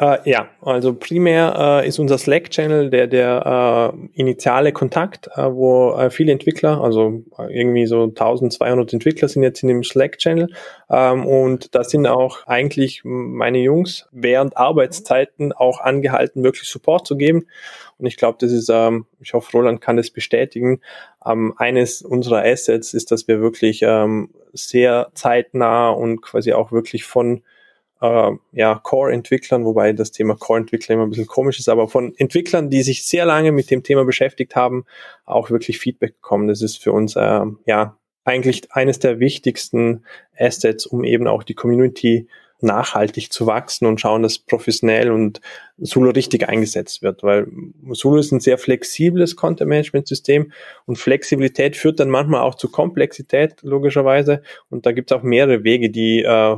Äh, ja, also primär äh, ist unser Slack-Channel der, der äh, initiale Kontakt, äh, wo äh, viele Entwickler, also äh, irgendwie so 1200 Entwickler sind jetzt in dem Slack-Channel ähm, und da sind auch eigentlich meine Jungs während Arbeitszeiten auch angehalten, wirklich Support zu geben. Und ich glaube, das ist, ähm, ich hoffe, Roland kann das bestätigen. Ähm, eines unserer Assets ist, dass wir wirklich ähm, sehr zeitnah und quasi auch wirklich von äh, ja, Core-Entwicklern, wobei das Thema Core-Entwickler immer ein bisschen komisch ist, aber von Entwicklern, die sich sehr lange mit dem Thema beschäftigt haben, auch wirklich Feedback bekommen. Das ist für uns äh, ja eigentlich eines der wichtigsten Assets, um eben auch die Community nachhaltig zu wachsen und schauen, dass professionell und Sulu richtig eingesetzt wird, weil Sulu ist ein sehr flexibles Content-Management-System und Flexibilität führt dann manchmal auch zu Komplexität, logischerweise. Und da gibt es auch mehrere Wege, die, äh,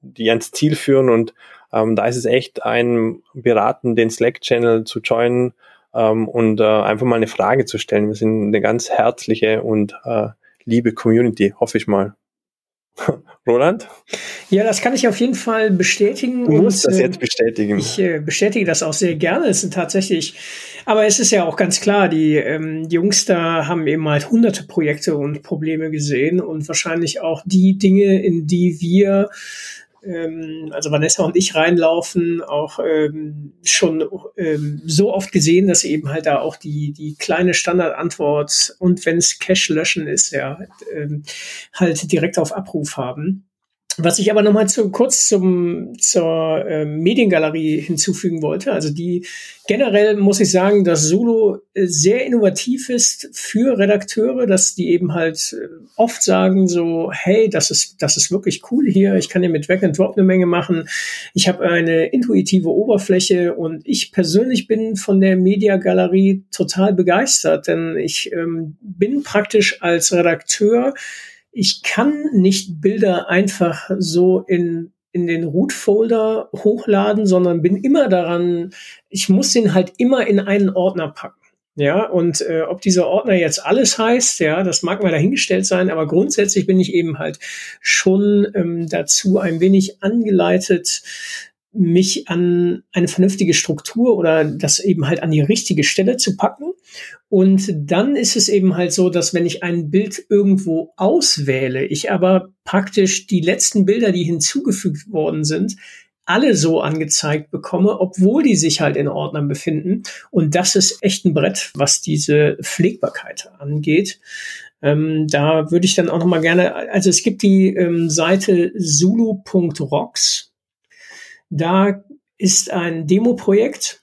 die ans Ziel führen und ähm, da ist es echt ein Beraten, den Slack-Channel zu joinen ähm, und äh, einfach mal eine Frage zu stellen. Wir sind eine ganz herzliche und äh, liebe Community, hoffe ich mal. [laughs] Roland? Ja, das kann ich auf jeden Fall bestätigen. Du musst und, das jetzt bestätigen. Ich äh, bestätige das auch sehr gerne. Es sind tatsächlich, aber es ist ja auch ganz klar, die, ähm, die Jungs da haben eben halt hunderte Projekte und Probleme gesehen und wahrscheinlich auch die Dinge, in die wir ähm, also Vanessa und ich reinlaufen, auch ähm, schon ähm, so oft gesehen, dass eben halt da auch die, die kleine Standardantwort und wenn es Cache löschen ist, ja, ähm, halt direkt auf Abruf haben. Was ich aber nochmal zu, kurz zum, zur äh, Mediengalerie hinzufügen wollte, also die generell muss ich sagen, dass Solo äh, sehr innovativ ist für Redakteure, dass die eben halt äh, oft sagen so, hey, das ist, das ist wirklich cool hier, ich kann hier mit Drag and Drop eine Menge machen, ich habe eine intuitive Oberfläche und ich persönlich bin von der Mediagalerie total begeistert, denn ich ähm, bin praktisch als Redakteur ich kann nicht Bilder einfach so in in den Root-Folder hochladen, sondern bin immer daran, ich muss den halt immer in einen Ordner packen. Ja, und äh, ob dieser Ordner jetzt alles heißt, ja, das mag mal dahingestellt sein, aber grundsätzlich bin ich eben halt schon ähm, dazu ein wenig angeleitet, mich an eine vernünftige Struktur oder das eben halt an die richtige Stelle zu packen. Und dann ist es eben halt so, dass wenn ich ein Bild irgendwo auswähle, ich aber praktisch die letzten Bilder, die hinzugefügt worden sind, alle so angezeigt bekomme, obwohl die sich halt in Ordnern befinden. Und das ist echt ein Brett, was diese Pflegbarkeit angeht. Ähm, da würde ich dann auch noch mal gerne, also es gibt die ähm, Seite zulu.rocks da ist ein Demo-Projekt,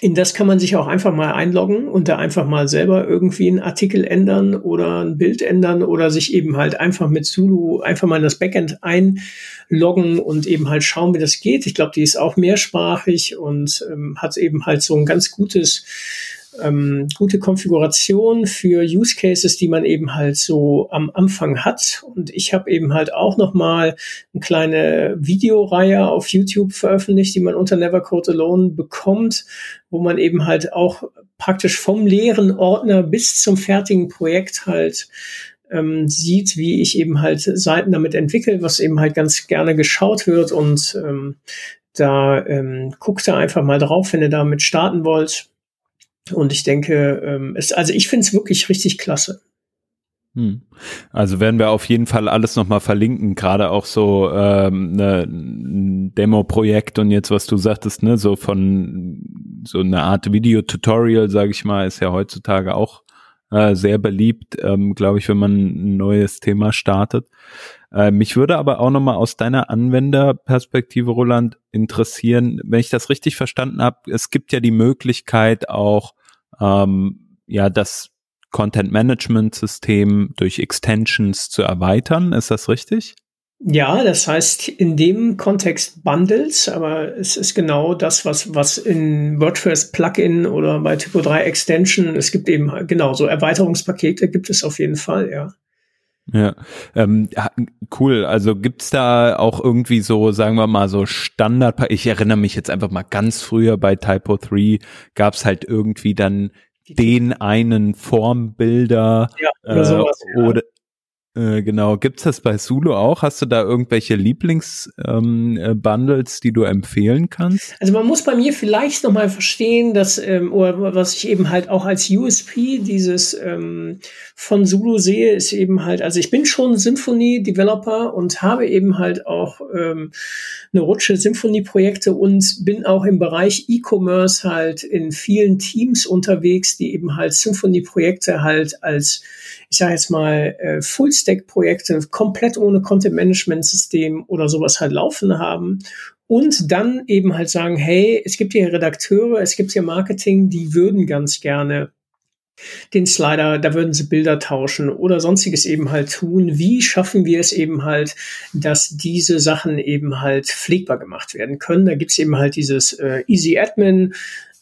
in das kann man sich auch einfach mal einloggen und da einfach mal selber irgendwie einen Artikel ändern oder ein Bild ändern oder sich eben halt einfach mit Zulu einfach mal in das Backend einloggen und eben halt schauen, wie das geht. Ich glaube, die ist auch mehrsprachig und ähm, hat eben halt so ein ganz gutes ähm, gute Konfiguration für Use Cases, die man eben halt so am Anfang hat. Und ich habe eben halt auch noch mal eine kleine Videoreihe auf YouTube veröffentlicht, die man unter Never Code Alone bekommt, wo man eben halt auch praktisch vom leeren Ordner bis zum fertigen Projekt halt ähm, sieht, wie ich eben halt Seiten damit entwickle, was eben halt ganz gerne geschaut wird und ähm, da ähm, guckt da einfach mal drauf, wenn ihr damit starten wollt. Und ich denke, ähm, es, also ich finde es wirklich richtig klasse. Hm. Also werden wir auf jeden Fall alles nochmal verlinken, gerade auch so ähm, ne, ein Demo-Projekt und jetzt, was du sagtest, ne, so von so eine Art Video-Tutorial, sage ich mal, ist ja heutzutage auch äh, sehr beliebt, ähm, glaube ich, wenn man ein neues Thema startet. Äh, mich würde aber auch nochmal aus deiner Anwenderperspektive, Roland, interessieren, wenn ich das richtig verstanden habe, es gibt ja die Möglichkeit auch, ähm, ja, das Content Management System durch Extensions zu erweitern. Ist das richtig? Ja, das heißt in dem Kontext Bundles, aber es ist genau das, was, was in WordPress Plugin oder bei Typo 3 Extension, es gibt eben genau so Erweiterungspakete gibt es auf jeden Fall, ja. Ja, ähm, cool. Also gibt's da auch irgendwie so, sagen wir mal, so Standard, ich erinnere mich jetzt einfach mal ganz früher bei Typo 3 gab's halt irgendwie dann den einen Formbilder ja, oder, äh, sowas, ja. oder, äh, genau. Gibt's das bei Zulu auch? Hast du da irgendwelche Lieblingsbundles, ähm, äh, die du empfehlen kannst? Also man muss bei mir vielleicht nochmal verstehen, dass, ähm, oder was ich eben halt auch als USP dieses ähm, von Zulu sehe, ist eben halt, also ich bin schon Symphony-Developer und habe eben halt auch ähm, eine Rutsche Symphony-Projekte und bin auch im Bereich E-Commerce halt in vielen Teams unterwegs, die eben halt Symphony-Projekte halt als ich sage jetzt mal, äh, Full-Stack-Projekte komplett ohne Content-Management-System oder sowas halt laufen haben und dann eben halt sagen, hey, es gibt hier Redakteure, es gibt hier Marketing, die würden ganz gerne den Slider, da würden sie Bilder tauschen oder sonstiges eben halt tun. Wie schaffen wir es eben halt, dass diese Sachen eben halt pflegbar gemacht werden können? Da gibt's eben halt dieses äh, Easy Admin,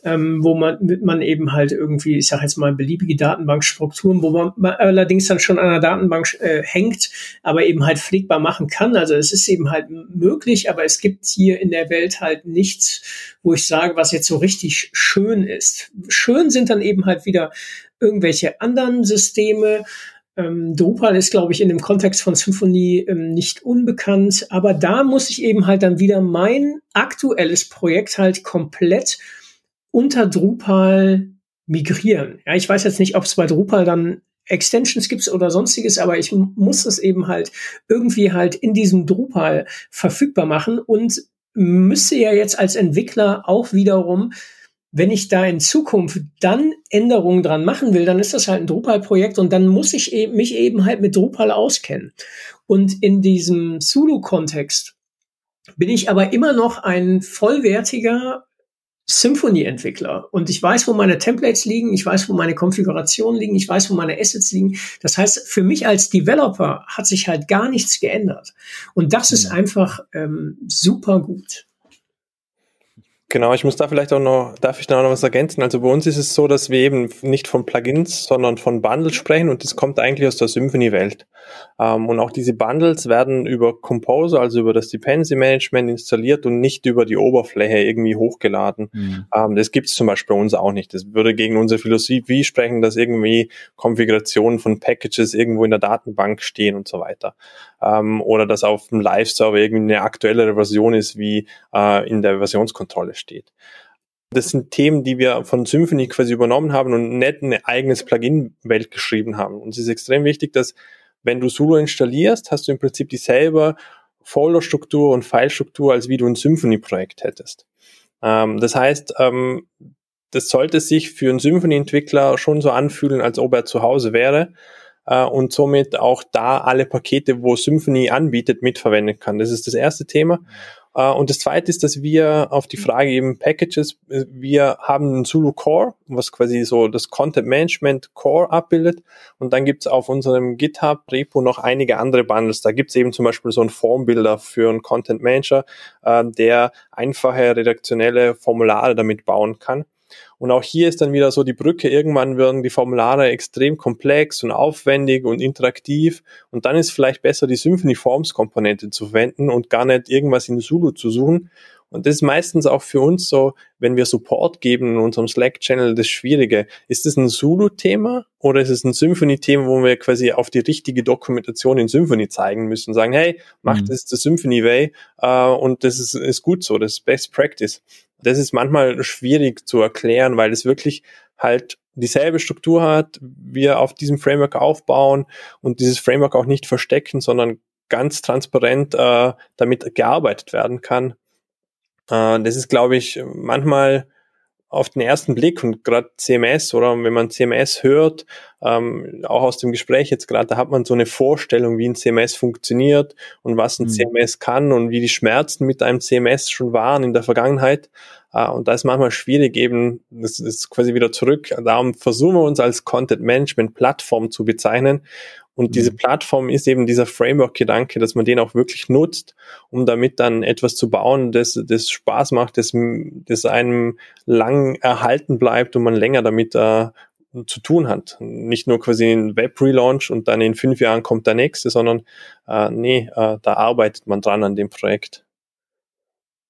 ähm, wo man, man eben halt irgendwie, ich sage jetzt mal, beliebige Datenbankstrukturen, wo man, man allerdings dann schon an der Datenbank äh, hängt, aber eben halt pflegbar machen kann. Also es ist eben halt möglich, aber es gibt hier in der Welt halt nichts, wo ich sage, was jetzt so richtig schön ist. Schön sind dann eben halt wieder irgendwelche anderen Systeme, ähm, Drupal ist, glaube ich, in dem Kontext von Symfony ähm, nicht unbekannt, aber da muss ich eben halt dann wieder mein aktuelles Projekt halt komplett unter Drupal migrieren. Ja, ich weiß jetzt nicht, ob es bei Drupal dann Extensions gibt oder sonstiges, aber ich muss es eben halt irgendwie halt in diesem Drupal verfügbar machen und müsste ja jetzt als Entwickler auch wiederum, wenn ich da in Zukunft dann Änderungen dran machen will, dann ist das halt ein Drupal-Projekt und dann muss ich eben, mich eben halt mit Drupal auskennen. Und in diesem Zulu-Kontext bin ich aber immer noch ein vollwertiger Symphony-Entwickler und ich weiß, wo meine Templates liegen, ich weiß, wo meine Konfigurationen liegen, ich weiß, wo meine Assets liegen. Das heißt, für mich als Developer hat sich halt gar nichts geändert. Und das ist einfach ähm, super gut. Genau, ich muss da vielleicht auch noch, darf ich da noch was ergänzen? Also bei uns ist es so, dass wir eben nicht von Plugins, sondern von Bundles sprechen und das kommt eigentlich aus der Symfony-Welt. Ähm, und auch diese Bundles werden über Composer, also über das Dependency Management installiert und nicht über die Oberfläche irgendwie hochgeladen. Mhm. Ähm, das gibt es zum Beispiel bei uns auch nicht. Das würde gegen unsere Philosophie sprechen, dass irgendwie Konfigurationen von Packages irgendwo in der Datenbank stehen und so weiter. Ähm, oder dass auf dem Live-Server irgendwie eine aktuellere Version ist, wie äh, in der Versionskontrolle steht. Das sind Themen, die wir von Symfony quasi übernommen haben und nicht eine eigenes Plugin-Welt geschrieben haben. Und es ist extrem wichtig, dass wenn du Solo installierst, hast du im Prinzip dieselbe Folderstruktur und Filestruktur, als wie du ein Symfony-Projekt hättest. Ähm, das heißt, ähm, das sollte sich für einen Symfony-Entwickler schon so anfühlen, als ob er zu Hause wäre äh, und somit auch da alle Pakete, wo Symfony anbietet, mitverwenden kann. Das ist das erste Thema. Uh, und das zweite ist, dass wir auf die Frage eben Packages, äh, wir haben einen Zulu Core, was quasi so das Content Management Core abbildet. Und dann gibt's auf unserem GitHub Repo noch einige andere Bundles. Da gibt's eben zum Beispiel so einen Formbuilder für einen Content Manager, uh, der einfache redaktionelle Formulare damit bauen kann. Und auch hier ist dann wieder so die Brücke, irgendwann werden die Formulare extrem komplex und aufwendig und interaktiv und dann ist vielleicht besser die Symphony Forms Komponente zu verwenden und gar nicht irgendwas in Zulu zu suchen. Und das ist meistens auch für uns so, wenn wir Support geben in unserem Slack-Channel, das Schwierige. Ist es ein Zulu-Thema oder ist es ein Symphony-Thema, wo wir quasi auf die richtige Dokumentation in Symphony zeigen müssen? Sagen, hey, macht mhm. das the Symphony Way äh, und das ist, ist gut so, das ist Best Practice das ist manchmal schwierig zu erklären, weil es wirklich halt dieselbe Struktur hat, wir auf diesem Framework aufbauen und dieses Framework auch nicht verstecken, sondern ganz transparent äh, damit gearbeitet werden kann. Äh, das ist, glaube ich, manchmal auf den ersten Blick und gerade CMS oder wenn man CMS hört, ähm, auch aus dem Gespräch jetzt gerade, da hat man so eine Vorstellung, wie ein CMS funktioniert und was ein mhm. CMS kann und wie die Schmerzen mit einem CMS schon waren in der Vergangenheit. Äh, und da ist manchmal schwierig eben, das ist quasi wieder zurück. Darum versuchen wir uns als Content Management Plattform zu bezeichnen und mhm. diese Plattform ist eben dieser Framework-Gedanke, dass man den auch wirklich nutzt, um damit dann etwas zu bauen, das, das Spaß macht, das, das einem lang erhalten bleibt und man länger damit äh, zu tun hat. Nicht nur quasi ein Web-Relaunch und dann in fünf Jahren kommt der nächste, sondern äh, nee, äh, da arbeitet man dran an dem Projekt.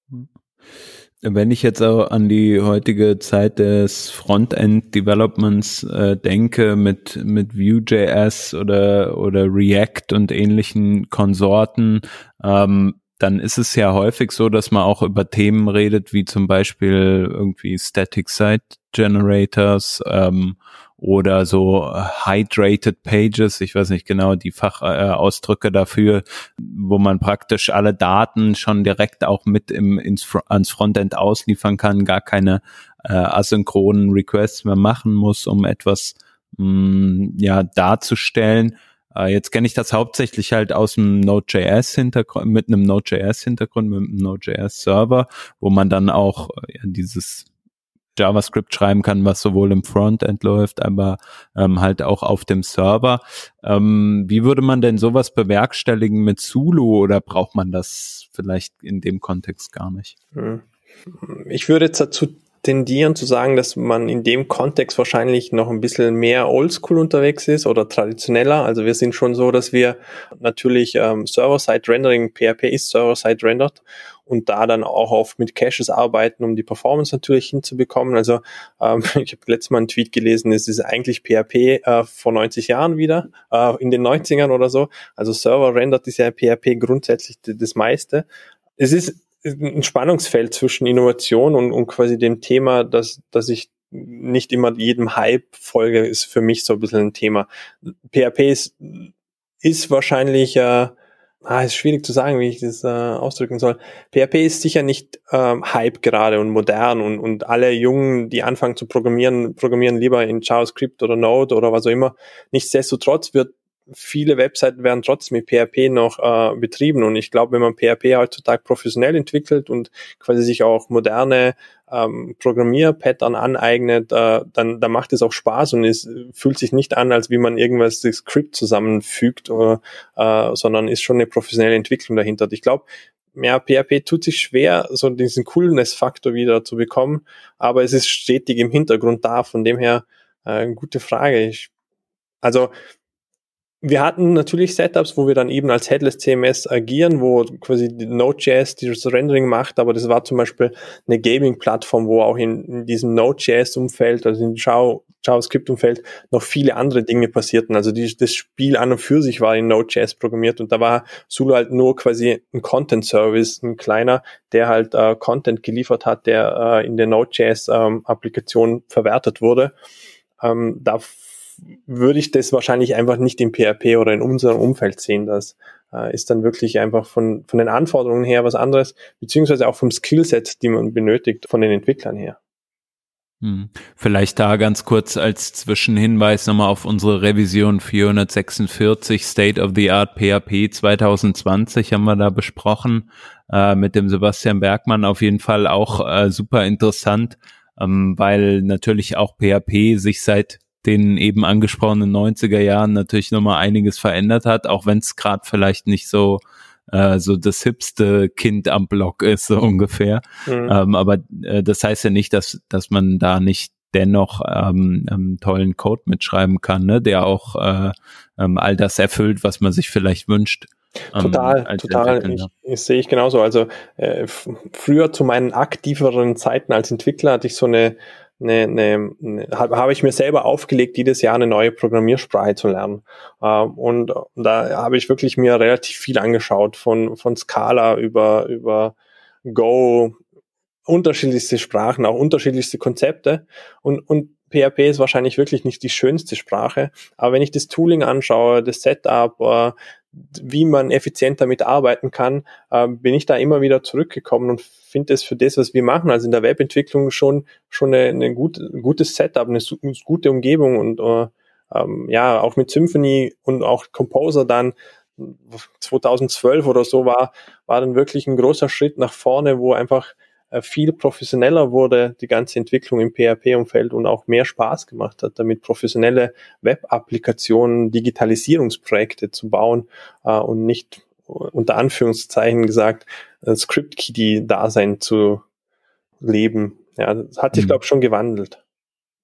Mhm. Wenn ich jetzt auch an die heutige Zeit des Frontend-Developments äh, denke mit, mit Vue.js oder, oder React und ähnlichen Konsorten, ähm, dann ist es ja häufig so, dass man auch über Themen redet, wie zum Beispiel irgendwie Static Site Generators ähm, oder so Hydrated Pages, ich weiß nicht genau die Fachausdrücke äh, dafür, wo man praktisch alle Daten schon direkt auch mit im, ins, ans Frontend ausliefern kann, gar keine äh, asynchronen Requests mehr machen muss, um etwas mh, mm, ja darzustellen. Äh, jetzt kenne ich das hauptsächlich halt aus dem Node.js-Hintergrund, mit einem Node.js-Hintergrund, mit einem Node.js-Server, wo man dann auch ja, dieses JavaScript schreiben kann, was sowohl im Frontend läuft, aber ähm, halt auch auf dem Server. Ähm, wie würde man denn sowas bewerkstelligen mit Zulu oder braucht man das vielleicht in dem Kontext gar nicht? Hm. Ich würde jetzt dazu tendieren zu sagen, dass man in dem Kontext wahrscheinlich noch ein bisschen mehr oldschool unterwegs ist oder traditioneller. Also wir sind schon so, dass wir natürlich ähm, Server-Side-Rendering, PHP ist Server-Side-Rendered und da dann auch oft mit Caches arbeiten, um die Performance natürlich hinzubekommen. Also ähm, [laughs] ich habe letztes Mal einen Tweet gelesen, es ist eigentlich PHP äh, vor 90 Jahren wieder, äh, in den 90ern oder so. Also Server-Rendered ist ja PHP grundsätzlich das meiste. Es ist ein Spannungsfeld zwischen Innovation und, und quasi dem Thema, dass, dass ich nicht immer jedem Hype folge, ist für mich so ein bisschen ein Thema. PHP ist, ist wahrscheinlich, äh, ah, ist schwierig zu sagen, wie ich das äh, ausdrücken soll. PHP ist sicher nicht ähm, Hype gerade und modern und, und alle Jungen, die anfangen zu programmieren, programmieren lieber in JavaScript oder Node oder was auch immer. Nichtsdestotrotz wird viele Webseiten werden trotzdem mit PHP noch äh, betrieben und ich glaube, wenn man PHP heutzutage professionell entwickelt und quasi sich auch moderne ähm, Programmierpattern aneignet, äh, dann, dann macht es auch Spaß und es fühlt sich nicht an, als wie man irgendwas das Skript zusammenfügt, oder, äh, sondern ist schon eine professionelle Entwicklung dahinter. Ich glaube, ja, PHP tut sich schwer, so diesen Coolness-Faktor wieder zu bekommen, aber es ist stetig im Hintergrund da. Von dem her, äh, gute Frage. Ich, also wir hatten natürlich Setups, wo wir dann eben als Headless CMS agieren, wo quasi Node.js dieses Rendering macht, aber das war zum Beispiel eine Gaming-Plattform, wo auch in, in diesem Node.js-Umfeld, also in JavaScript-Umfeld, noch viele andere Dinge passierten. Also die, das Spiel an und für sich war in Node.js programmiert und da war Zulu halt nur quasi ein Content-Service, ein kleiner, der halt äh, Content geliefert hat, der äh, in der Node.js-Applikation ähm, verwertet wurde. Ähm, da würde ich das wahrscheinlich einfach nicht im PHP oder in unserem Umfeld sehen. Das äh, ist dann wirklich einfach von, von den Anforderungen her was anderes, beziehungsweise auch vom Skillset, die man benötigt, von den Entwicklern her. Hm. Vielleicht da ganz kurz als Zwischenhinweis nochmal auf unsere Revision 446 State of the Art PHP 2020 haben wir da besprochen äh, mit dem Sebastian Bergmann auf jeden Fall auch äh, super interessant, ähm, weil natürlich auch PHP sich seit den eben angesprochenen 90er Jahren natürlich nochmal einiges verändert hat, auch wenn es gerade vielleicht nicht so äh, so das hipste Kind am Block ist, so ungefähr. Mhm. Ähm, aber äh, das heißt ja nicht, dass, dass man da nicht dennoch ähm, ähm, tollen Code mitschreiben kann, ne, der auch äh, ähm, all das erfüllt, was man sich vielleicht wünscht. Ähm, total, total. Ich, ich sehe ich genauso. Also äh, früher zu meinen aktiveren Zeiten als Entwickler hatte ich so eine eine, eine, habe hab ich mir selber aufgelegt, jedes Jahr eine neue Programmiersprache zu lernen. Ähm, und da habe ich wirklich mir relativ viel angeschaut, von, von Scala über, über Go, unterschiedlichste Sprachen, auch unterschiedlichste Konzepte. Und, und PHP ist wahrscheinlich wirklich nicht die schönste Sprache, aber wenn ich das Tooling anschaue, das Setup, äh, wie man effizient damit arbeiten kann, äh, bin ich da immer wieder zurückgekommen und finde es für das, was wir machen, also in der Webentwicklung schon schon eine, gut, ein gutes Setup, eine, gute Umgebung und äh, ähm, ja auch mit Symphony und auch Composer dann 2012 oder so war war dann wirklich ein großer Schritt nach vorne, wo einfach viel professioneller wurde, die ganze Entwicklung im PHP-Umfeld und auch mehr Spaß gemacht hat, damit professionelle Web-Applikationen, Digitalisierungsprojekte zu bauen äh, und nicht unter Anführungszeichen gesagt, Script-Kiddie-Dasein zu leben. Ja, das hat sich, mhm. glaube ich, schon gewandelt.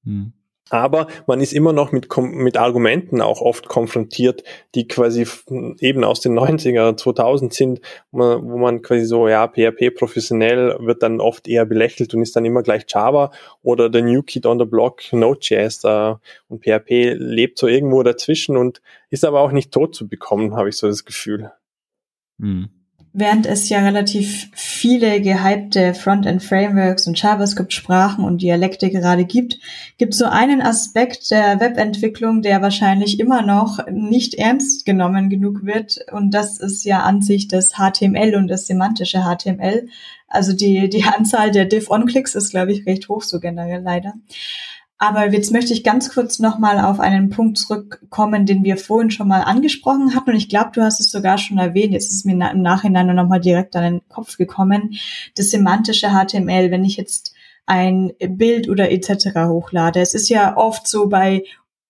Mhm. Aber man ist immer noch mit, mit Argumenten auch oft konfrontiert, die quasi eben aus den 90er, 2000 sind, wo man quasi so, ja, PHP professionell wird dann oft eher belächelt und ist dann immer gleich Java oder der New Kid on the Block Node.js da und PHP lebt so irgendwo dazwischen und ist aber auch nicht tot zu bekommen, habe ich so das Gefühl. Mhm während es ja relativ viele gehypte Frontend-Frameworks und JavaScript-Sprachen und Dialekte gerade gibt, gibt es so einen Aspekt der Webentwicklung, der wahrscheinlich immer noch nicht ernst genommen genug wird. Und das ist ja an sich das HTML und das semantische HTML. Also die, die Anzahl der Div-On-Clicks ist, glaube ich, recht hoch so generell leider. Aber jetzt möchte ich ganz kurz nochmal auf einen Punkt zurückkommen, den wir vorhin schon mal angesprochen hatten. Und ich glaube, du hast es sogar schon erwähnt. Jetzt ist mir im Nachhinein nur nochmal direkt an den Kopf gekommen. Das semantische HTML. Wenn ich jetzt ein Bild oder etc. hochlade. Es ist ja oft so bei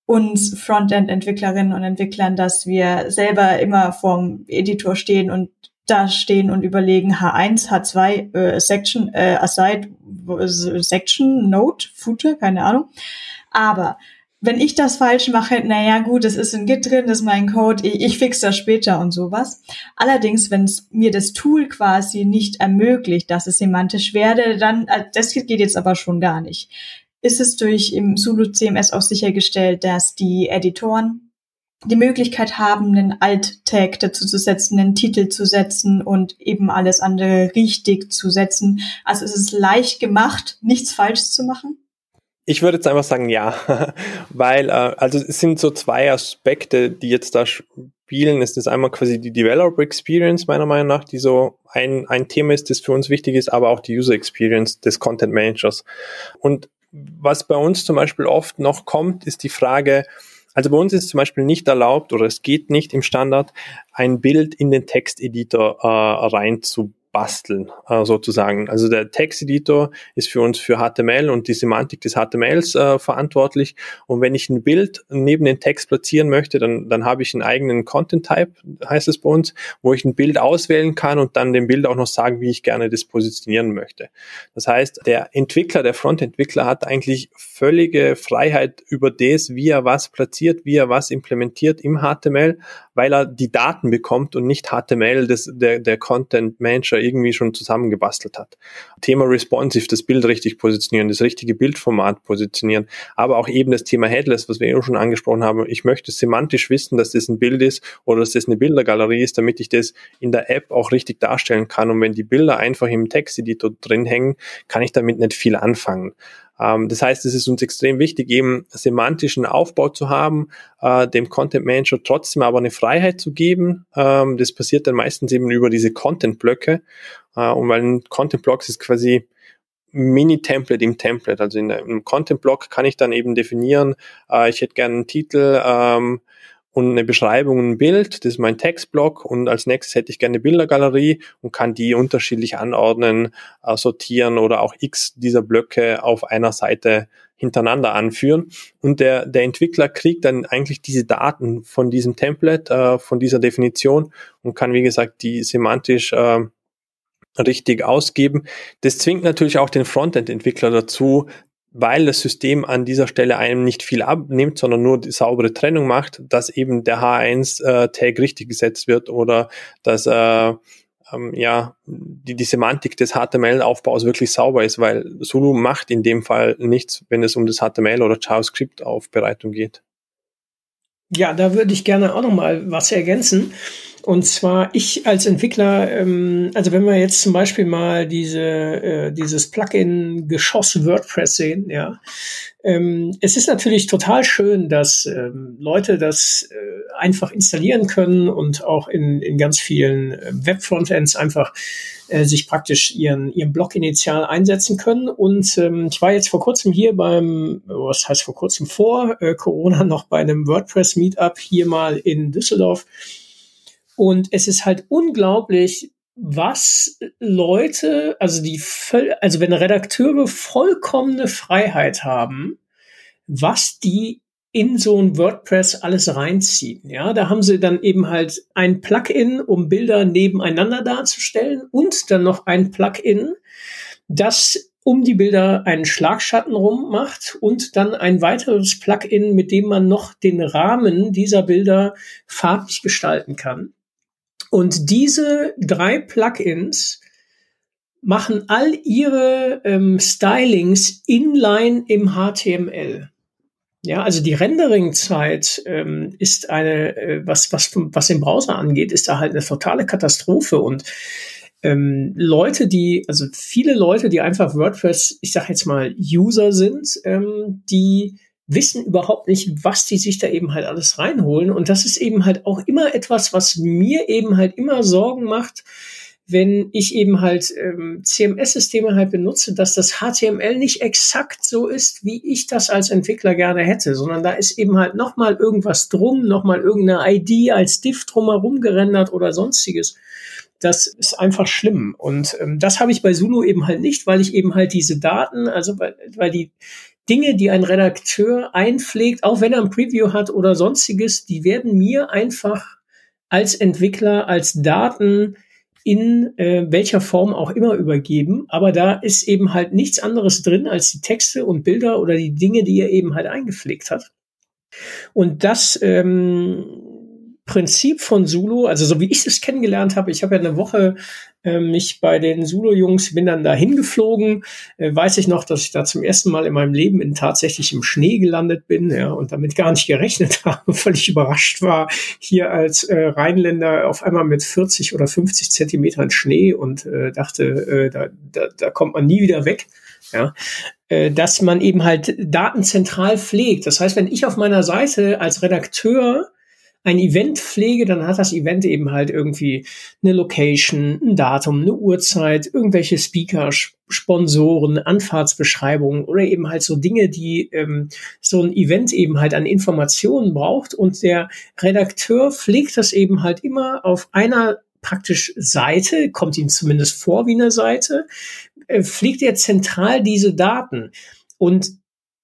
uns Frontend-Entwicklerinnen und Entwicklern, dass wir selber immer vorm Editor stehen und da stehen und überlegen H1, H2, äh, Section, äh, Aside, Section, Note, Footer, keine Ahnung. Aber wenn ich das falsch mache, naja gut, es ist in Git drin, das ist mein Code, ich, ich fix das später und sowas. Allerdings, wenn es mir das Tool quasi nicht ermöglicht, dass es semantisch werde, dann, äh, das geht jetzt aber schon gar nicht. Ist es durch im Zulu CMS auch sichergestellt, dass die Editoren die Möglichkeit haben, einen Alt-Tag dazu zu setzen, einen Titel zu setzen und eben alles andere richtig zu setzen. Also es ist leicht gemacht, nichts falsch zu machen. Ich würde jetzt einfach sagen, ja, [laughs] weil, äh, also es sind so zwei Aspekte, die jetzt da spielen. Es ist einmal quasi die Developer Experience, meiner Meinung nach, die so ein, ein Thema ist, das für uns wichtig ist, aber auch die User Experience des Content Managers. Und was bei uns zum Beispiel oft noch kommt, ist die Frage, also bei uns ist zum Beispiel nicht erlaubt oder es geht nicht im Standard, ein Bild in den Texteditor äh, rein zu basteln, äh, sozusagen. Also der Texteditor ist für uns für HTML und die Semantik des HTMLs äh, verantwortlich. Und wenn ich ein Bild neben den Text platzieren möchte, dann, dann habe ich einen eigenen Content Type, heißt es bei uns, wo ich ein Bild auswählen kann und dann dem Bild auch noch sagen, wie ich gerne das positionieren möchte. Das heißt, der Entwickler, der Frontentwickler hat eigentlich völlige Freiheit über das, wie er was platziert, wie er was implementiert im HTML, weil er die Daten bekommt und nicht HTML des, der, der Content Manager irgendwie schon zusammengebastelt hat. Thema responsive, das Bild richtig positionieren, das richtige Bildformat positionieren, aber auch eben das Thema Headless, was wir eben schon angesprochen haben. Ich möchte semantisch wissen, dass das ein Bild ist oder dass das eine Bildergalerie ist, damit ich das in der App auch richtig darstellen kann. Und wenn die Bilder einfach im Texteditor drin hängen, kann ich damit nicht viel anfangen. Ähm, das heißt, es ist uns extrem wichtig, eben semantischen Aufbau zu haben, äh, dem Content Manager trotzdem aber eine Freiheit zu geben. Ähm, das passiert dann meistens eben über diese Content-Blöcke. Äh, und weil ein Content-Block ist quasi Mini-Template im Template. Also in einem Content-Block kann ich dann eben definieren, äh, ich hätte gerne einen Titel, ähm, und eine Beschreibung ein Bild. Das ist mein Textblock und als nächstes hätte ich gerne eine Bildergalerie und kann die unterschiedlich anordnen, äh, sortieren oder auch x dieser Blöcke auf einer Seite hintereinander anführen. Und der, der Entwickler kriegt dann eigentlich diese Daten von diesem Template, äh, von dieser Definition und kann, wie gesagt, die semantisch äh, richtig ausgeben. Das zwingt natürlich auch den Frontend-Entwickler dazu, weil das System an dieser Stelle einem nicht viel abnimmt, sondern nur die saubere Trennung macht, dass eben der H1-Tag äh, richtig gesetzt wird oder dass äh, ähm, ja die, die Semantik des HTML-Aufbaus wirklich sauber ist, weil Zulu macht in dem Fall nichts, wenn es um das HTML oder JavaScript-Aufbereitung geht. Ja, da würde ich gerne auch noch mal was ergänzen. Und zwar ich als Entwickler, ähm, also wenn wir jetzt zum Beispiel mal diese, äh, dieses Plugin Geschoss WordPress sehen, ja, ähm, es ist natürlich total schön, dass ähm, Leute das äh, einfach installieren können und auch in, in ganz vielen äh, Web-Frontends einfach äh, sich praktisch ihren, ihren Blog initial einsetzen können. Und ähm, ich war jetzt vor kurzem hier beim, was heißt vor kurzem vor äh, Corona noch bei einem WordPress-Meetup hier mal in Düsseldorf und es ist halt unglaublich, was Leute, also die, also wenn Redakteure vollkommene Freiheit haben, was die in so ein WordPress alles reinziehen. Ja, da haben sie dann eben halt ein Plugin, um Bilder nebeneinander darzustellen und dann noch ein Plugin, das um die Bilder einen Schlagschatten rum macht und dann ein weiteres Plugin, mit dem man noch den Rahmen dieser Bilder farblich gestalten kann. Und diese drei Plugins machen all ihre ähm, Stylings inline im HTML. Ja, also die Rendering-Zeit ähm, ist eine, äh, was, was, was den Browser angeht, ist da halt eine totale Katastrophe und ähm, Leute, die, also viele Leute, die einfach WordPress, ich sag jetzt mal, User sind, ähm, die wissen überhaupt nicht, was die sich da eben halt alles reinholen. Und das ist eben halt auch immer etwas, was mir eben halt immer Sorgen macht, wenn ich eben halt ähm, CMS-Systeme halt benutze, dass das HTML nicht exakt so ist, wie ich das als Entwickler gerne hätte, sondern da ist eben halt nochmal irgendwas drum, nochmal irgendeine ID als Diff drumherum gerendert oder sonstiges. das ist einfach schlimm. Und ähm, das habe ich bei Zulu eben halt nicht, weil ich eben halt diese Daten, also weil, weil die Dinge, die ein Redakteur einpflegt, auch wenn er ein Preview hat oder sonstiges, die werden mir einfach als Entwickler, als Daten in äh, welcher Form auch immer übergeben. Aber da ist eben halt nichts anderes drin als die Texte und Bilder oder die Dinge, die er eben halt eingepflegt hat. Und das ähm, Prinzip von Zulu, also so wie ich es kennengelernt habe, ich habe ja eine Woche äh, mich bei den Zulu-Jungs, bin dann da hingeflogen, äh, weiß ich noch, dass ich da zum ersten Mal in meinem Leben in tatsächlich im Schnee gelandet bin, ja, und damit gar nicht gerechnet [laughs] habe, völlig überrascht war, hier als äh, Rheinländer auf einmal mit 40 oder 50 Zentimetern Schnee und äh, dachte, äh, da, da, da kommt man nie wieder weg. Ja, äh, dass man eben halt Daten zentral pflegt. Das heißt, wenn ich auf meiner Seite als Redakteur ein Event pflege, dann hat das Event eben halt irgendwie eine Location, ein Datum, eine Uhrzeit, irgendwelche Speaker, Sponsoren, Anfahrtsbeschreibungen oder eben halt so Dinge, die ähm, so ein Event eben halt an Informationen braucht. Und der Redakteur pflegt das eben halt immer auf einer praktisch Seite, kommt ihm zumindest vor wie eine Seite, äh, pflegt er zentral diese Daten. Und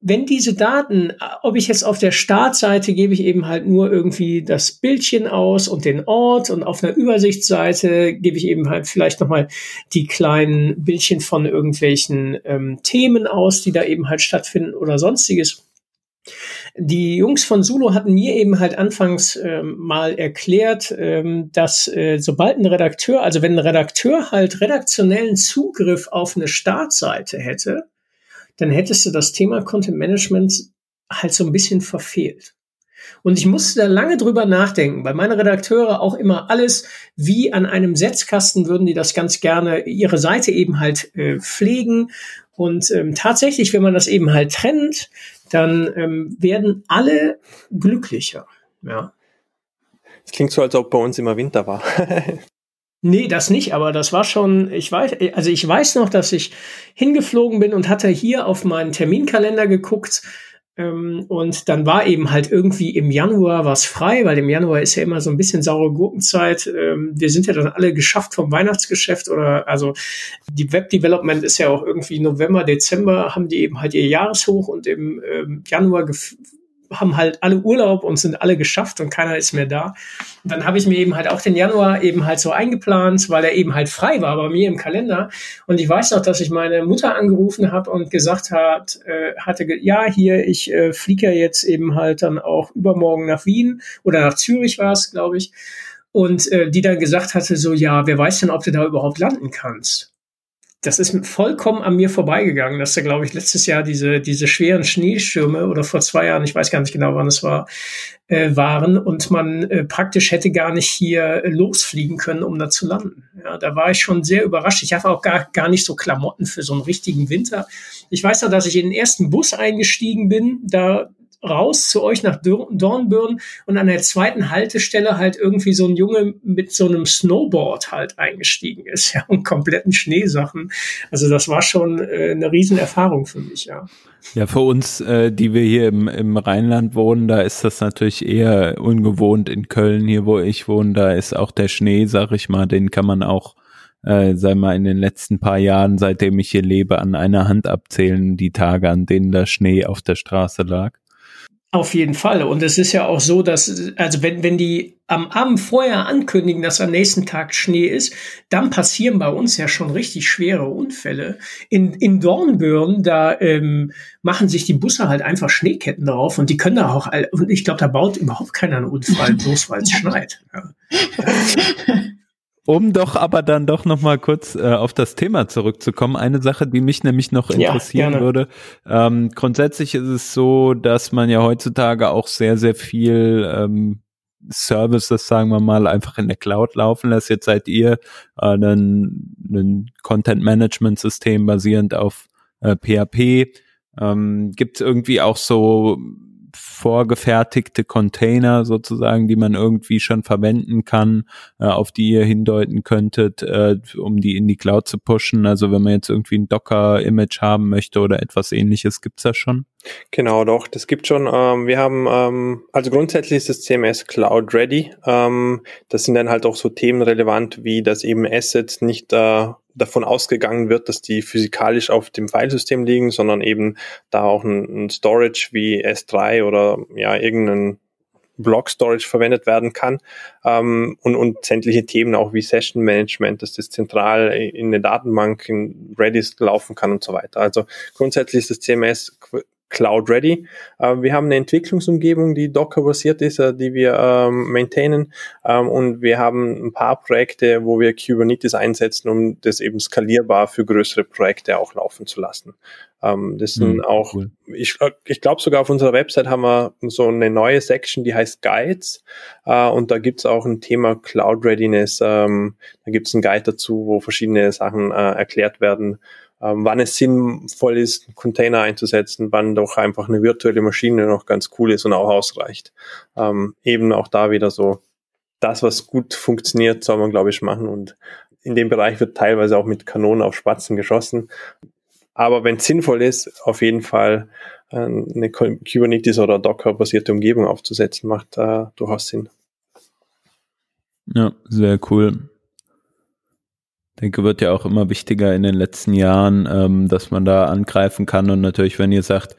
wenn diese Daten, ob ich jetzt auf der Startseite gebe ich eben halt nur irgendwie das Bildchen aus und den Ort und auf einer Übersichtsseite gebe ich eben halt vielleicht nochmal die kleinen Bildchen von irgendwelchen ähm, Themen aus, die da eben halt stattfinden oder sonstiges. Die Jungs von Zulu hatten mir eben halt anfangs ähm, mal erklärt, ähm, dass äh, sobald ein Redakteur, also wenn ein Redakteur halt redaktionellen Zugriff auf eine Startseite hätte, dann hättest du das Thema Content Management halt so ein bisschen verfehlt. Und ich musste da lange drüber nachdenken, weil meine Redakteure auch immer alles wie an einem Setzkasten würden die das ganz gerne ihre Seite eben halt äh, pflegen. Und ähm, tatsächlich, wenn man das eben halt trennt, dann ähm, werden alle glücklicher. Ja. Es klingt so, als ob bei uns immer Winter war. [laughs] Nee, das nicht, aber das war schon, ich weiß, also ich weiß noch, dass ich hingeflogen bin und hatte hier auf meinen Terminkalender geguckt, ähm, und dann war eben halt irgendwie im Januar was frei, weil im Januar ist ja immer so ein bisschen saure Gurkenzeit. Ähm, wir sind ja dann alle geschafft vom Weihnachtsgeschäft oder also die Web Development ist ja auch irgendwie November, Dezember haben die eben halt ihr Jahreshoch und im ähm, Januar haben halt alle Urlaub und sind alle geschafft und keiner ist mehr da. Und dann habe ich mir eben halt auch den Januar eben halt so eingeplant, weil er eben halt frei war bei mir im Kalender. Und ich weiß noch, dass ich meine Mutter angerufen habe und gesagt hat, äh, hatte, ja, hier, ich äh, fliege ja jetzt eben halt dann auch übermorgen nach Wien oder nach Zürich war es, glaube ich. Und äh, die dann gesagt hatte, so, ja, wer weiß denn, ob du da überhaupt landen kannst? Das ist vollkommen an mir vorbeigegangen, dass da, glaube ich, letztes Jahr diese, diese schweren Schneestürme oder vor zwei Jahren, ich weiß gar nicht genau, wann es war, äh, waren und man äh, praktisch hätte gar nicht hier losfliegen können, um da zu landen. Ja, da war ich schon sehr überrascht. Ich habe auch gar, gar nicht so Klamotten für so einen richtigen Winter. Ich weiß noch, dass ich in den ersten Bus eingestiegen bin, da raus zu euch nach Dornbirn und an der zweiten Haltestelle halt irgendwie so ein Junge mit so einem Snowboard halt eingestiegen ist, [laughs] ja, und kompletten Schneesachen. Also das war schon äh, eine Riesenerfahrung für mich, ja. Ja, für uns, äh, die wir hier im, im Rheinland wohnen, da ist das natürlich eher ungewohnt in Köln, hier wo ich wohne, da ist auch der Schnee, sag ich mal, den kann man auch äh, sei mal in den letzten paar Jahren, seitdem ich hier lebe, an einer Hand abzählen, die Tage, an denen der Schnee auf der Straße lag. Auf jeden Fall. Und es ist ja auch so, dass, also wenn, wenn die am Abend vorher ankündigen, dass am nächsten Tag Schnee ist, dann passieren bei uns ja schon richtig schwere Unfälle. In, in Dornbirn, da ähm, machen sich die Busse halt einfach Schneeketten drauf und die können da auch, und ich glaube, da baut überhaupt keiner einen Unfall, bloß weil es [laughs] schneit. Ja. [laughs] Um doch aber dann doch noch mal kurz äh, auf das Thema zurückzukommen, eine Sache, die mich nämlich noch interessieren ja, würde. Ähm, grundsätzlich ist es so, dass man ja heutzutage auch sehr, sehr viel ähm, Services, sagen wir mal, einfach in der Cloud laufen lässt. Jetzt seid ihr äh, ein, ein Content-Management-System basierend auf äh, PHP. Ähm, Gibt es irgendwie auch so vorgefertigte Container sozusagen, die man irgendwie schon verwenden kann, äh, auf die ihr hindeuten könntet, äh, um die in die Cloud zu pushen. Also wenn man jetzt irgendwie ein Docker-Image haben möchte oder etwas ähnliches, gibt's das schon? Genau, doch. Das gibt schon. Ähm, wir haben, ähm, also grundsätzlich ist das CMS Cloud Ready. Ähm, das sind dann halt auch so Themen relevant, wie dass eben Assets nicht äh, davon ausgegangen wird, dass die physikalisch auf dem Filesystem liegen, sondern eben da auch ein, ein Storage wie S3 oder ja irgendein Block Storage verwendet werden kann ähm, und, und sämtliche Themen auch wie Session Management, dass das zentral in der Datenbank in Redis laufen kann und so weiter. Also grundsätzlich ist das CMS Cloud Ready. Äh, wir haben eine Entwicklungsumgebung, die Docker-basiert ist, äh, die wir ähm, maintainen. Ähm, und wir haben ein paar Projekte, wo wir Kubernetes einsetzen, um das eben skalierbar für größere Projekte auch laufen zu lassen. Ähm, das sind mhm, auch, cool. ich, äh, ich glaube sogar auf unserer Website haben wir so eine neue Section, die heißt Guides. Äh, und da gibt's auch ein Thema Cloud Readiness. Ähm, da gibt's einen Guide dazu, wo verschiedene Sachen erklärt werden ähm, wann es sinnvoll ist, Container einzusetzen, wann doch einfach eine virtuelle Maschine noch ganz cool ist und auch ausreicht. Ähm, eben auch da wieder so, das, was gut funktioniert, soll man, glaube ich, machen. Und in dem Bereich wird teilweise auch mit Kanonen auf Spatzen geschossen. Aber wenn es sinnvoll ist, auf jeden Fall äh, eine Kubernetes oder Docker-basierte Umgebung aufzusetzen, macht äh, durchaus Sinn. Ja, sehr cool denke, wird ja auch immer wichtiger in den letzten Jahren, ähm, dass man da angreifen kann. Und natürlich, wenn ihr sagt,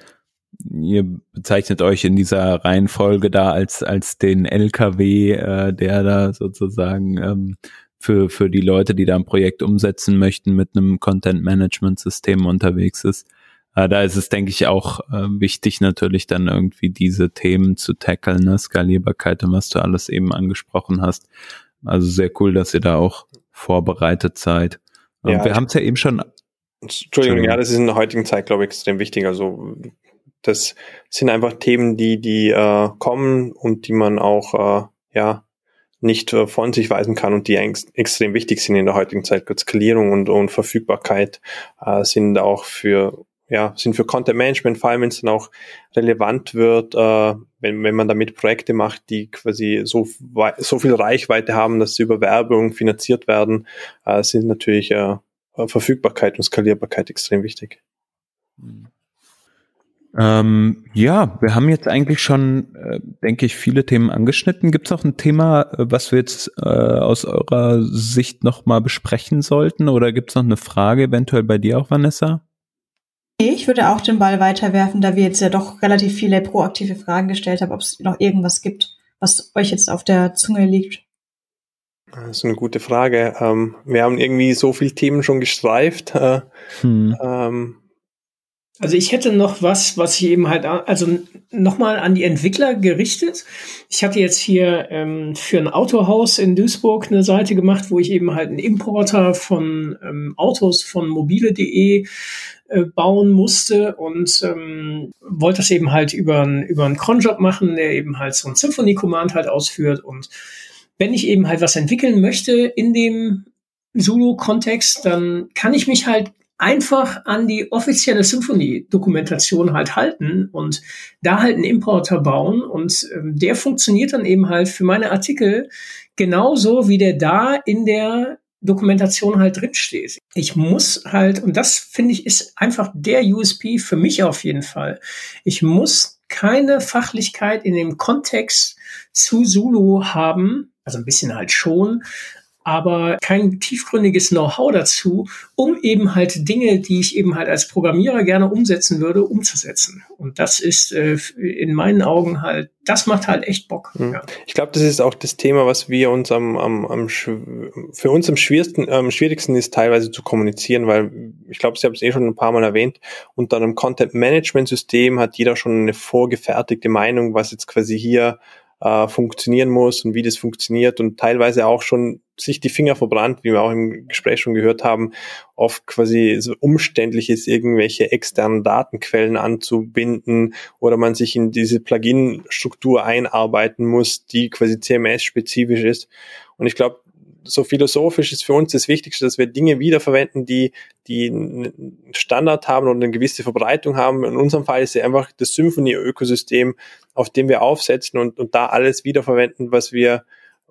ihr bezeichnet euch in dieser Reihenfolge da als, als den LKW, äh, der da sozusagen ähm, für, für die Leute, die da ein Projekt umsetzen möchten, mit einem Content-Management-System unterwegs ist. Äh, da ist es, denke ich, auch äh, wichtig, natürlich dann irgendwie diese Themen zu tackeln, ne? Skalierbarkeit und was du alles eben angesprochen hast. Also sehr cool, dass ihr da auch vorbereitet seid. Ja, wir haben es ja eben schon. Entschuldigung, ja, das ist in der heutigen Zeit, glaube ich, extrem wichtig. Also das sind einfach Themen, die, die äh, kommen und die man auch äh, ja nicht äh, von sich weisen kann und die ex extrem wichtig sind in der heutigen Zeit. Skalierung und, und Verfügbarkeit äh, sind auch für ja, sind für Content Management, vor allem wenn es dann auch relevant wird, äh, wenn, wenn man damit Projekte macht, die quasi so, so viel Reichweite haben, dass sie über Werbung finanziert werden, äh, sind natürlich äh, Verfügbarkeit und Skalierbarkeit extrem wichtig. Ähm, ja, wir haben jetzt eigentlich schon, äh, denke ich, viele Themen angeschnitten. Gibt es noch ein Thema, äh, was wir jetzt äh, aus eurer Sicht nochmal besprechen sollten? Oder gibt es noch eine Frage eventuell bei dir auch, Vanessa? Ich würde auch den Ball weiterwerfen, da wir jetzt ja doch relativ viele proaktive Fragen gestellt haben, ob es noch irgendwas gibt, was euch jetzt auf der Zunge liegt. Das ist eine gute Frage. Ähm, wir haben irgendwie so viele Themen schon gestreift. Äh, hm. ähm, also ich hätte noch was, was ich eben halt, also nochmal an die Entwickler gerichtet. Ich hatte jetzt hier ähm, für ein Autohaus in Duisburg eine Seite gemacht, wo ich eben halt einen Importer von ähm, Autos von mobile.de äh, bauen musste und ähm, wollte das eben halt über, ein, über einen Cronjob machen, der eben halt so ein Symphony-Command halt ausführt. Und wenn ich eben halt was entwickeln möchte in dem Zulu-Kontext, dann kann ich mich halt einfach an die offizielle Symphony-Dokumentation halt halten und da halt einen Importer bauen und ähm, der funktioniert dann eben halt für meine Artikel genauso, wie der da in der Dokumentation halt drinsteht. Ich muss halt, und das finde ich ist einfach der USP für mich auf jeden Fall. Ich muss keine Fachlichkeit in dem Kontext zu Zulu haben, also ein bisschen halt schon, aber kein tiefgründiges Know-how dazu, um eben halt Dinge, die ich eben halt als Programmierer gerne umsetzen würde, umzusetzen. Und das ist äh, in meinen Augen halt, das macht halt echt Bock. Mhm. Ja. Ich glaube, das ist auch das Thema, was wir uns am, am, am für uns am schwierigsten, am schwierigsten ist, teilweise zu kommunizieren, weil ich glaube, Sie haben es eh schon ein paar Mal erwähnt, unter einem Content-Management-System hat jeder schon eine vorgefertigte Meinung, was jetzt quasi hier äh, funktionieren muss und wie das funktioniert und teilweise auch schon sich die Finger verbrannt, wie wir auch im Gespräch schon gehört haben, oft quasi so umständlich ist, irgendwelche externen Datenquellen anzubinden oder man sich in diese Plugin-Struktur einarbeiten muss, die quasi CMS-spezifisch ist. Und ich glaube, so philosophisch ist für uns das Wichtigste, dass wir Dinge wiederverwenden, die, die einen Standard haben und eine gewisse Verbreitung haben. In unserem Fall ist es einfach das Symphony-Ökosystem, auf dem wir aufsetzen und, und da alles wiederverwenden, was wir,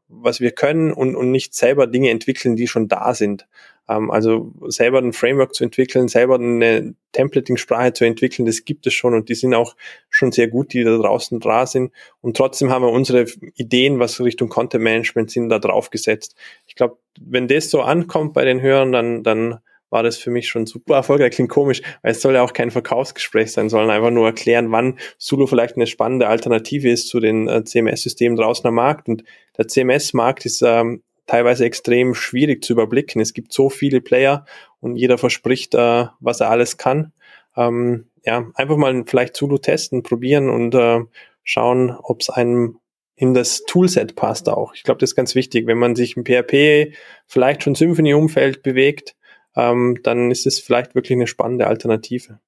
was wir können und, und nicht selber Dinge entwickeln, die schon da sind. Ähm, also selber ein Framework zu entwickeln, selber eine Templating-Sprache zu entwickeln, das gibt es schon und die sind auch schon sehr gut, die da draußen da sind. Und trotzdem haben wir unsere Ideen, was Richtung Content Management sind, da drauf gesetzt. Ich glaube, wenn das so ankommt bei den Hörern, dann, dann war das für mich schon super erfolgreich. Klingt komisch, weil es soll ja auch kein Verkaufsgespräch sein, sondern einfach nur erklären, wann Zulu vielleicht eine spannende Alternative ist zu den äh, CMS-Systemen draußen am Markt. Und der CMS-Markt ist ähm, teilweise extrem schwierig zu überblicken. Es gibt so viele Player und jeder verspricht, äh, was er alles kann. Ähm, ja, einfach mal vielleicht Zulu testen, probieren und äh, schauen, ob es einem in das Toolset passt auch. Ich glaube, das ist ganz wichtig. Wenn man sich im PHP vielleicht schon Symphony-Umfeld bewegt, ähm, dann ist es vielleicht wirklich eine spannende Alternative.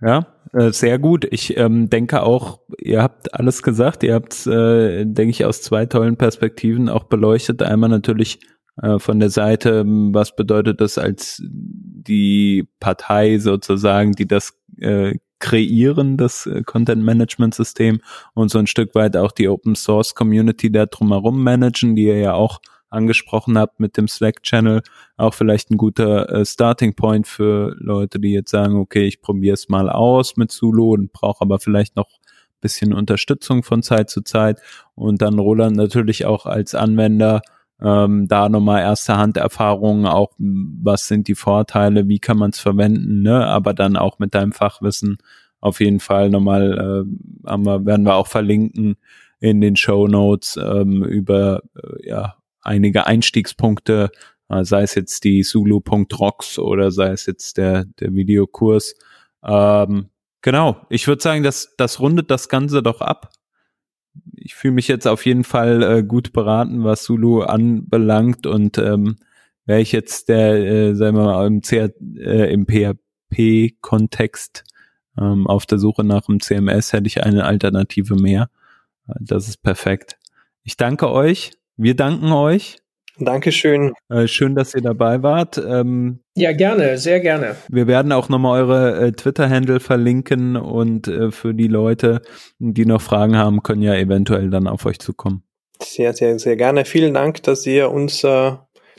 Ja, äh, sehr gut. Ich ähm, denke auch, ihr habt alles gesagt. Ihr habt äh, denke ich, aus zwei tollen Perspektiven auch beleuchtet. Einmal natürlich äh, von der Seite, ähm, was bedeutet das als die Partei sozusagen, die das äh, kreieren, das äh, Content Management System und so ein Stück weit auch die Open Source Community da drumherum managen, die ihr ja auch angesprochen habt mit dem Slack-Channel, auch vielleicht ein guter äh, Starting Point für Leute, die jetzt sagen, okay, ich probiere es mal aus mit Zulu und brauche aber vielleicht noch bisschen Unterstützung von Zeit zu Zeit. Und dann Roland natürlich auch als Anwender ähm, da nochmal erste Hand-Erfahrungen, auch was sind die Vorteile, wie kann man es verwenden, ne? aber dann auch mit deinem Fachwissen auf jeden Fall nochmal, äh, haben wir, werden wir auch verlinken in den Show Notes ähm, über äh, ja, einige Einstiegspunkte, äh, sei es jetzt die Zulu.rocks oder sei es jetzt der, der Videokurs. Ähm, genau, ich würde sagen, das, das rundet das Ganze doch ab. Ich fühle mich jetzt auf jeden Fall äh, gut beraten, was Zulu anbelangt und ähm, wäre ich jetzt der, äh, sagen wir mal, im, äh, im PHP-Kontext ähm, auf der Suche nach einem CMS, hätte ich eine Alternative mehr. Das ist perfekt. Ich danke euch. Wir danken euch. Dankeschön. Äh, schön, dass ihr dabei wart. Ähm, ja, gerne, sehr gerne. Wir werden auch nochmal eure äh, Twitter-Handle verlinken und äh, für die Leute, die noch Fragen haben, können ja eventuell dann auf euch zukommen. Sehr, sehr, sehr gerne. Vielen Dank, dass ihr uns äh,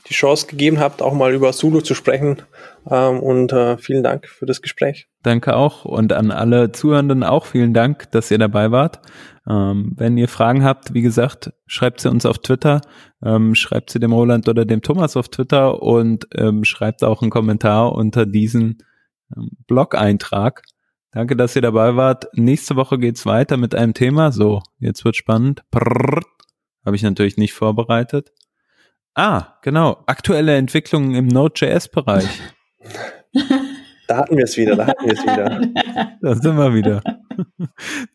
die Chance gegeben habt, auch mal über Zulu zu sprechen. Ähm, und äh, vielen Dank für das Gespräch. Danke auch und an alle Zuhörenden auch vielen Dank, dass ihr dabei wart. Ähm, wenn ihr Fragen habt, wie gesagt, schreibt sie uns auf Twitter, ähm, schreibt sie dem Roland oder dem Thomas auf Twitter und schreibt auch einen Kommentar unter diesen Blog-Eintrag. Danke, dass ihr dabei wart. Nächste Woche geht's weiter mit einem Thema. So, jetzt wird spannend. Habe ich natürlich nicht vorbereitet. Ah, genau. Aktuelle Entwicklungen im Node.js-Bereich. [laughs] Da hatten wir es wieder, da hatten wir es wieder. [laughs] Da sind wir wieder.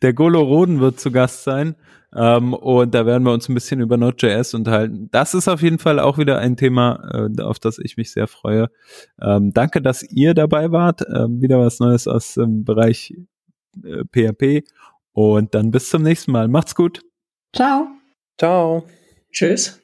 Der Golo Roden wird zu Gast sein. Ähm, und da werden wir uns ein bisschen über Node.js unterhalten. Das ist auf jeden Fall auch wieder ein Thema, äh, auf das ich mich sehr freue. Ähm, danke, dass ihr dabei wart. Ähm, wieder was Neues aus dem Bereich äh, PHP. Und dann bis zum nächsten Mal. Macht's gut. Ciao. Ciao. Tschüss.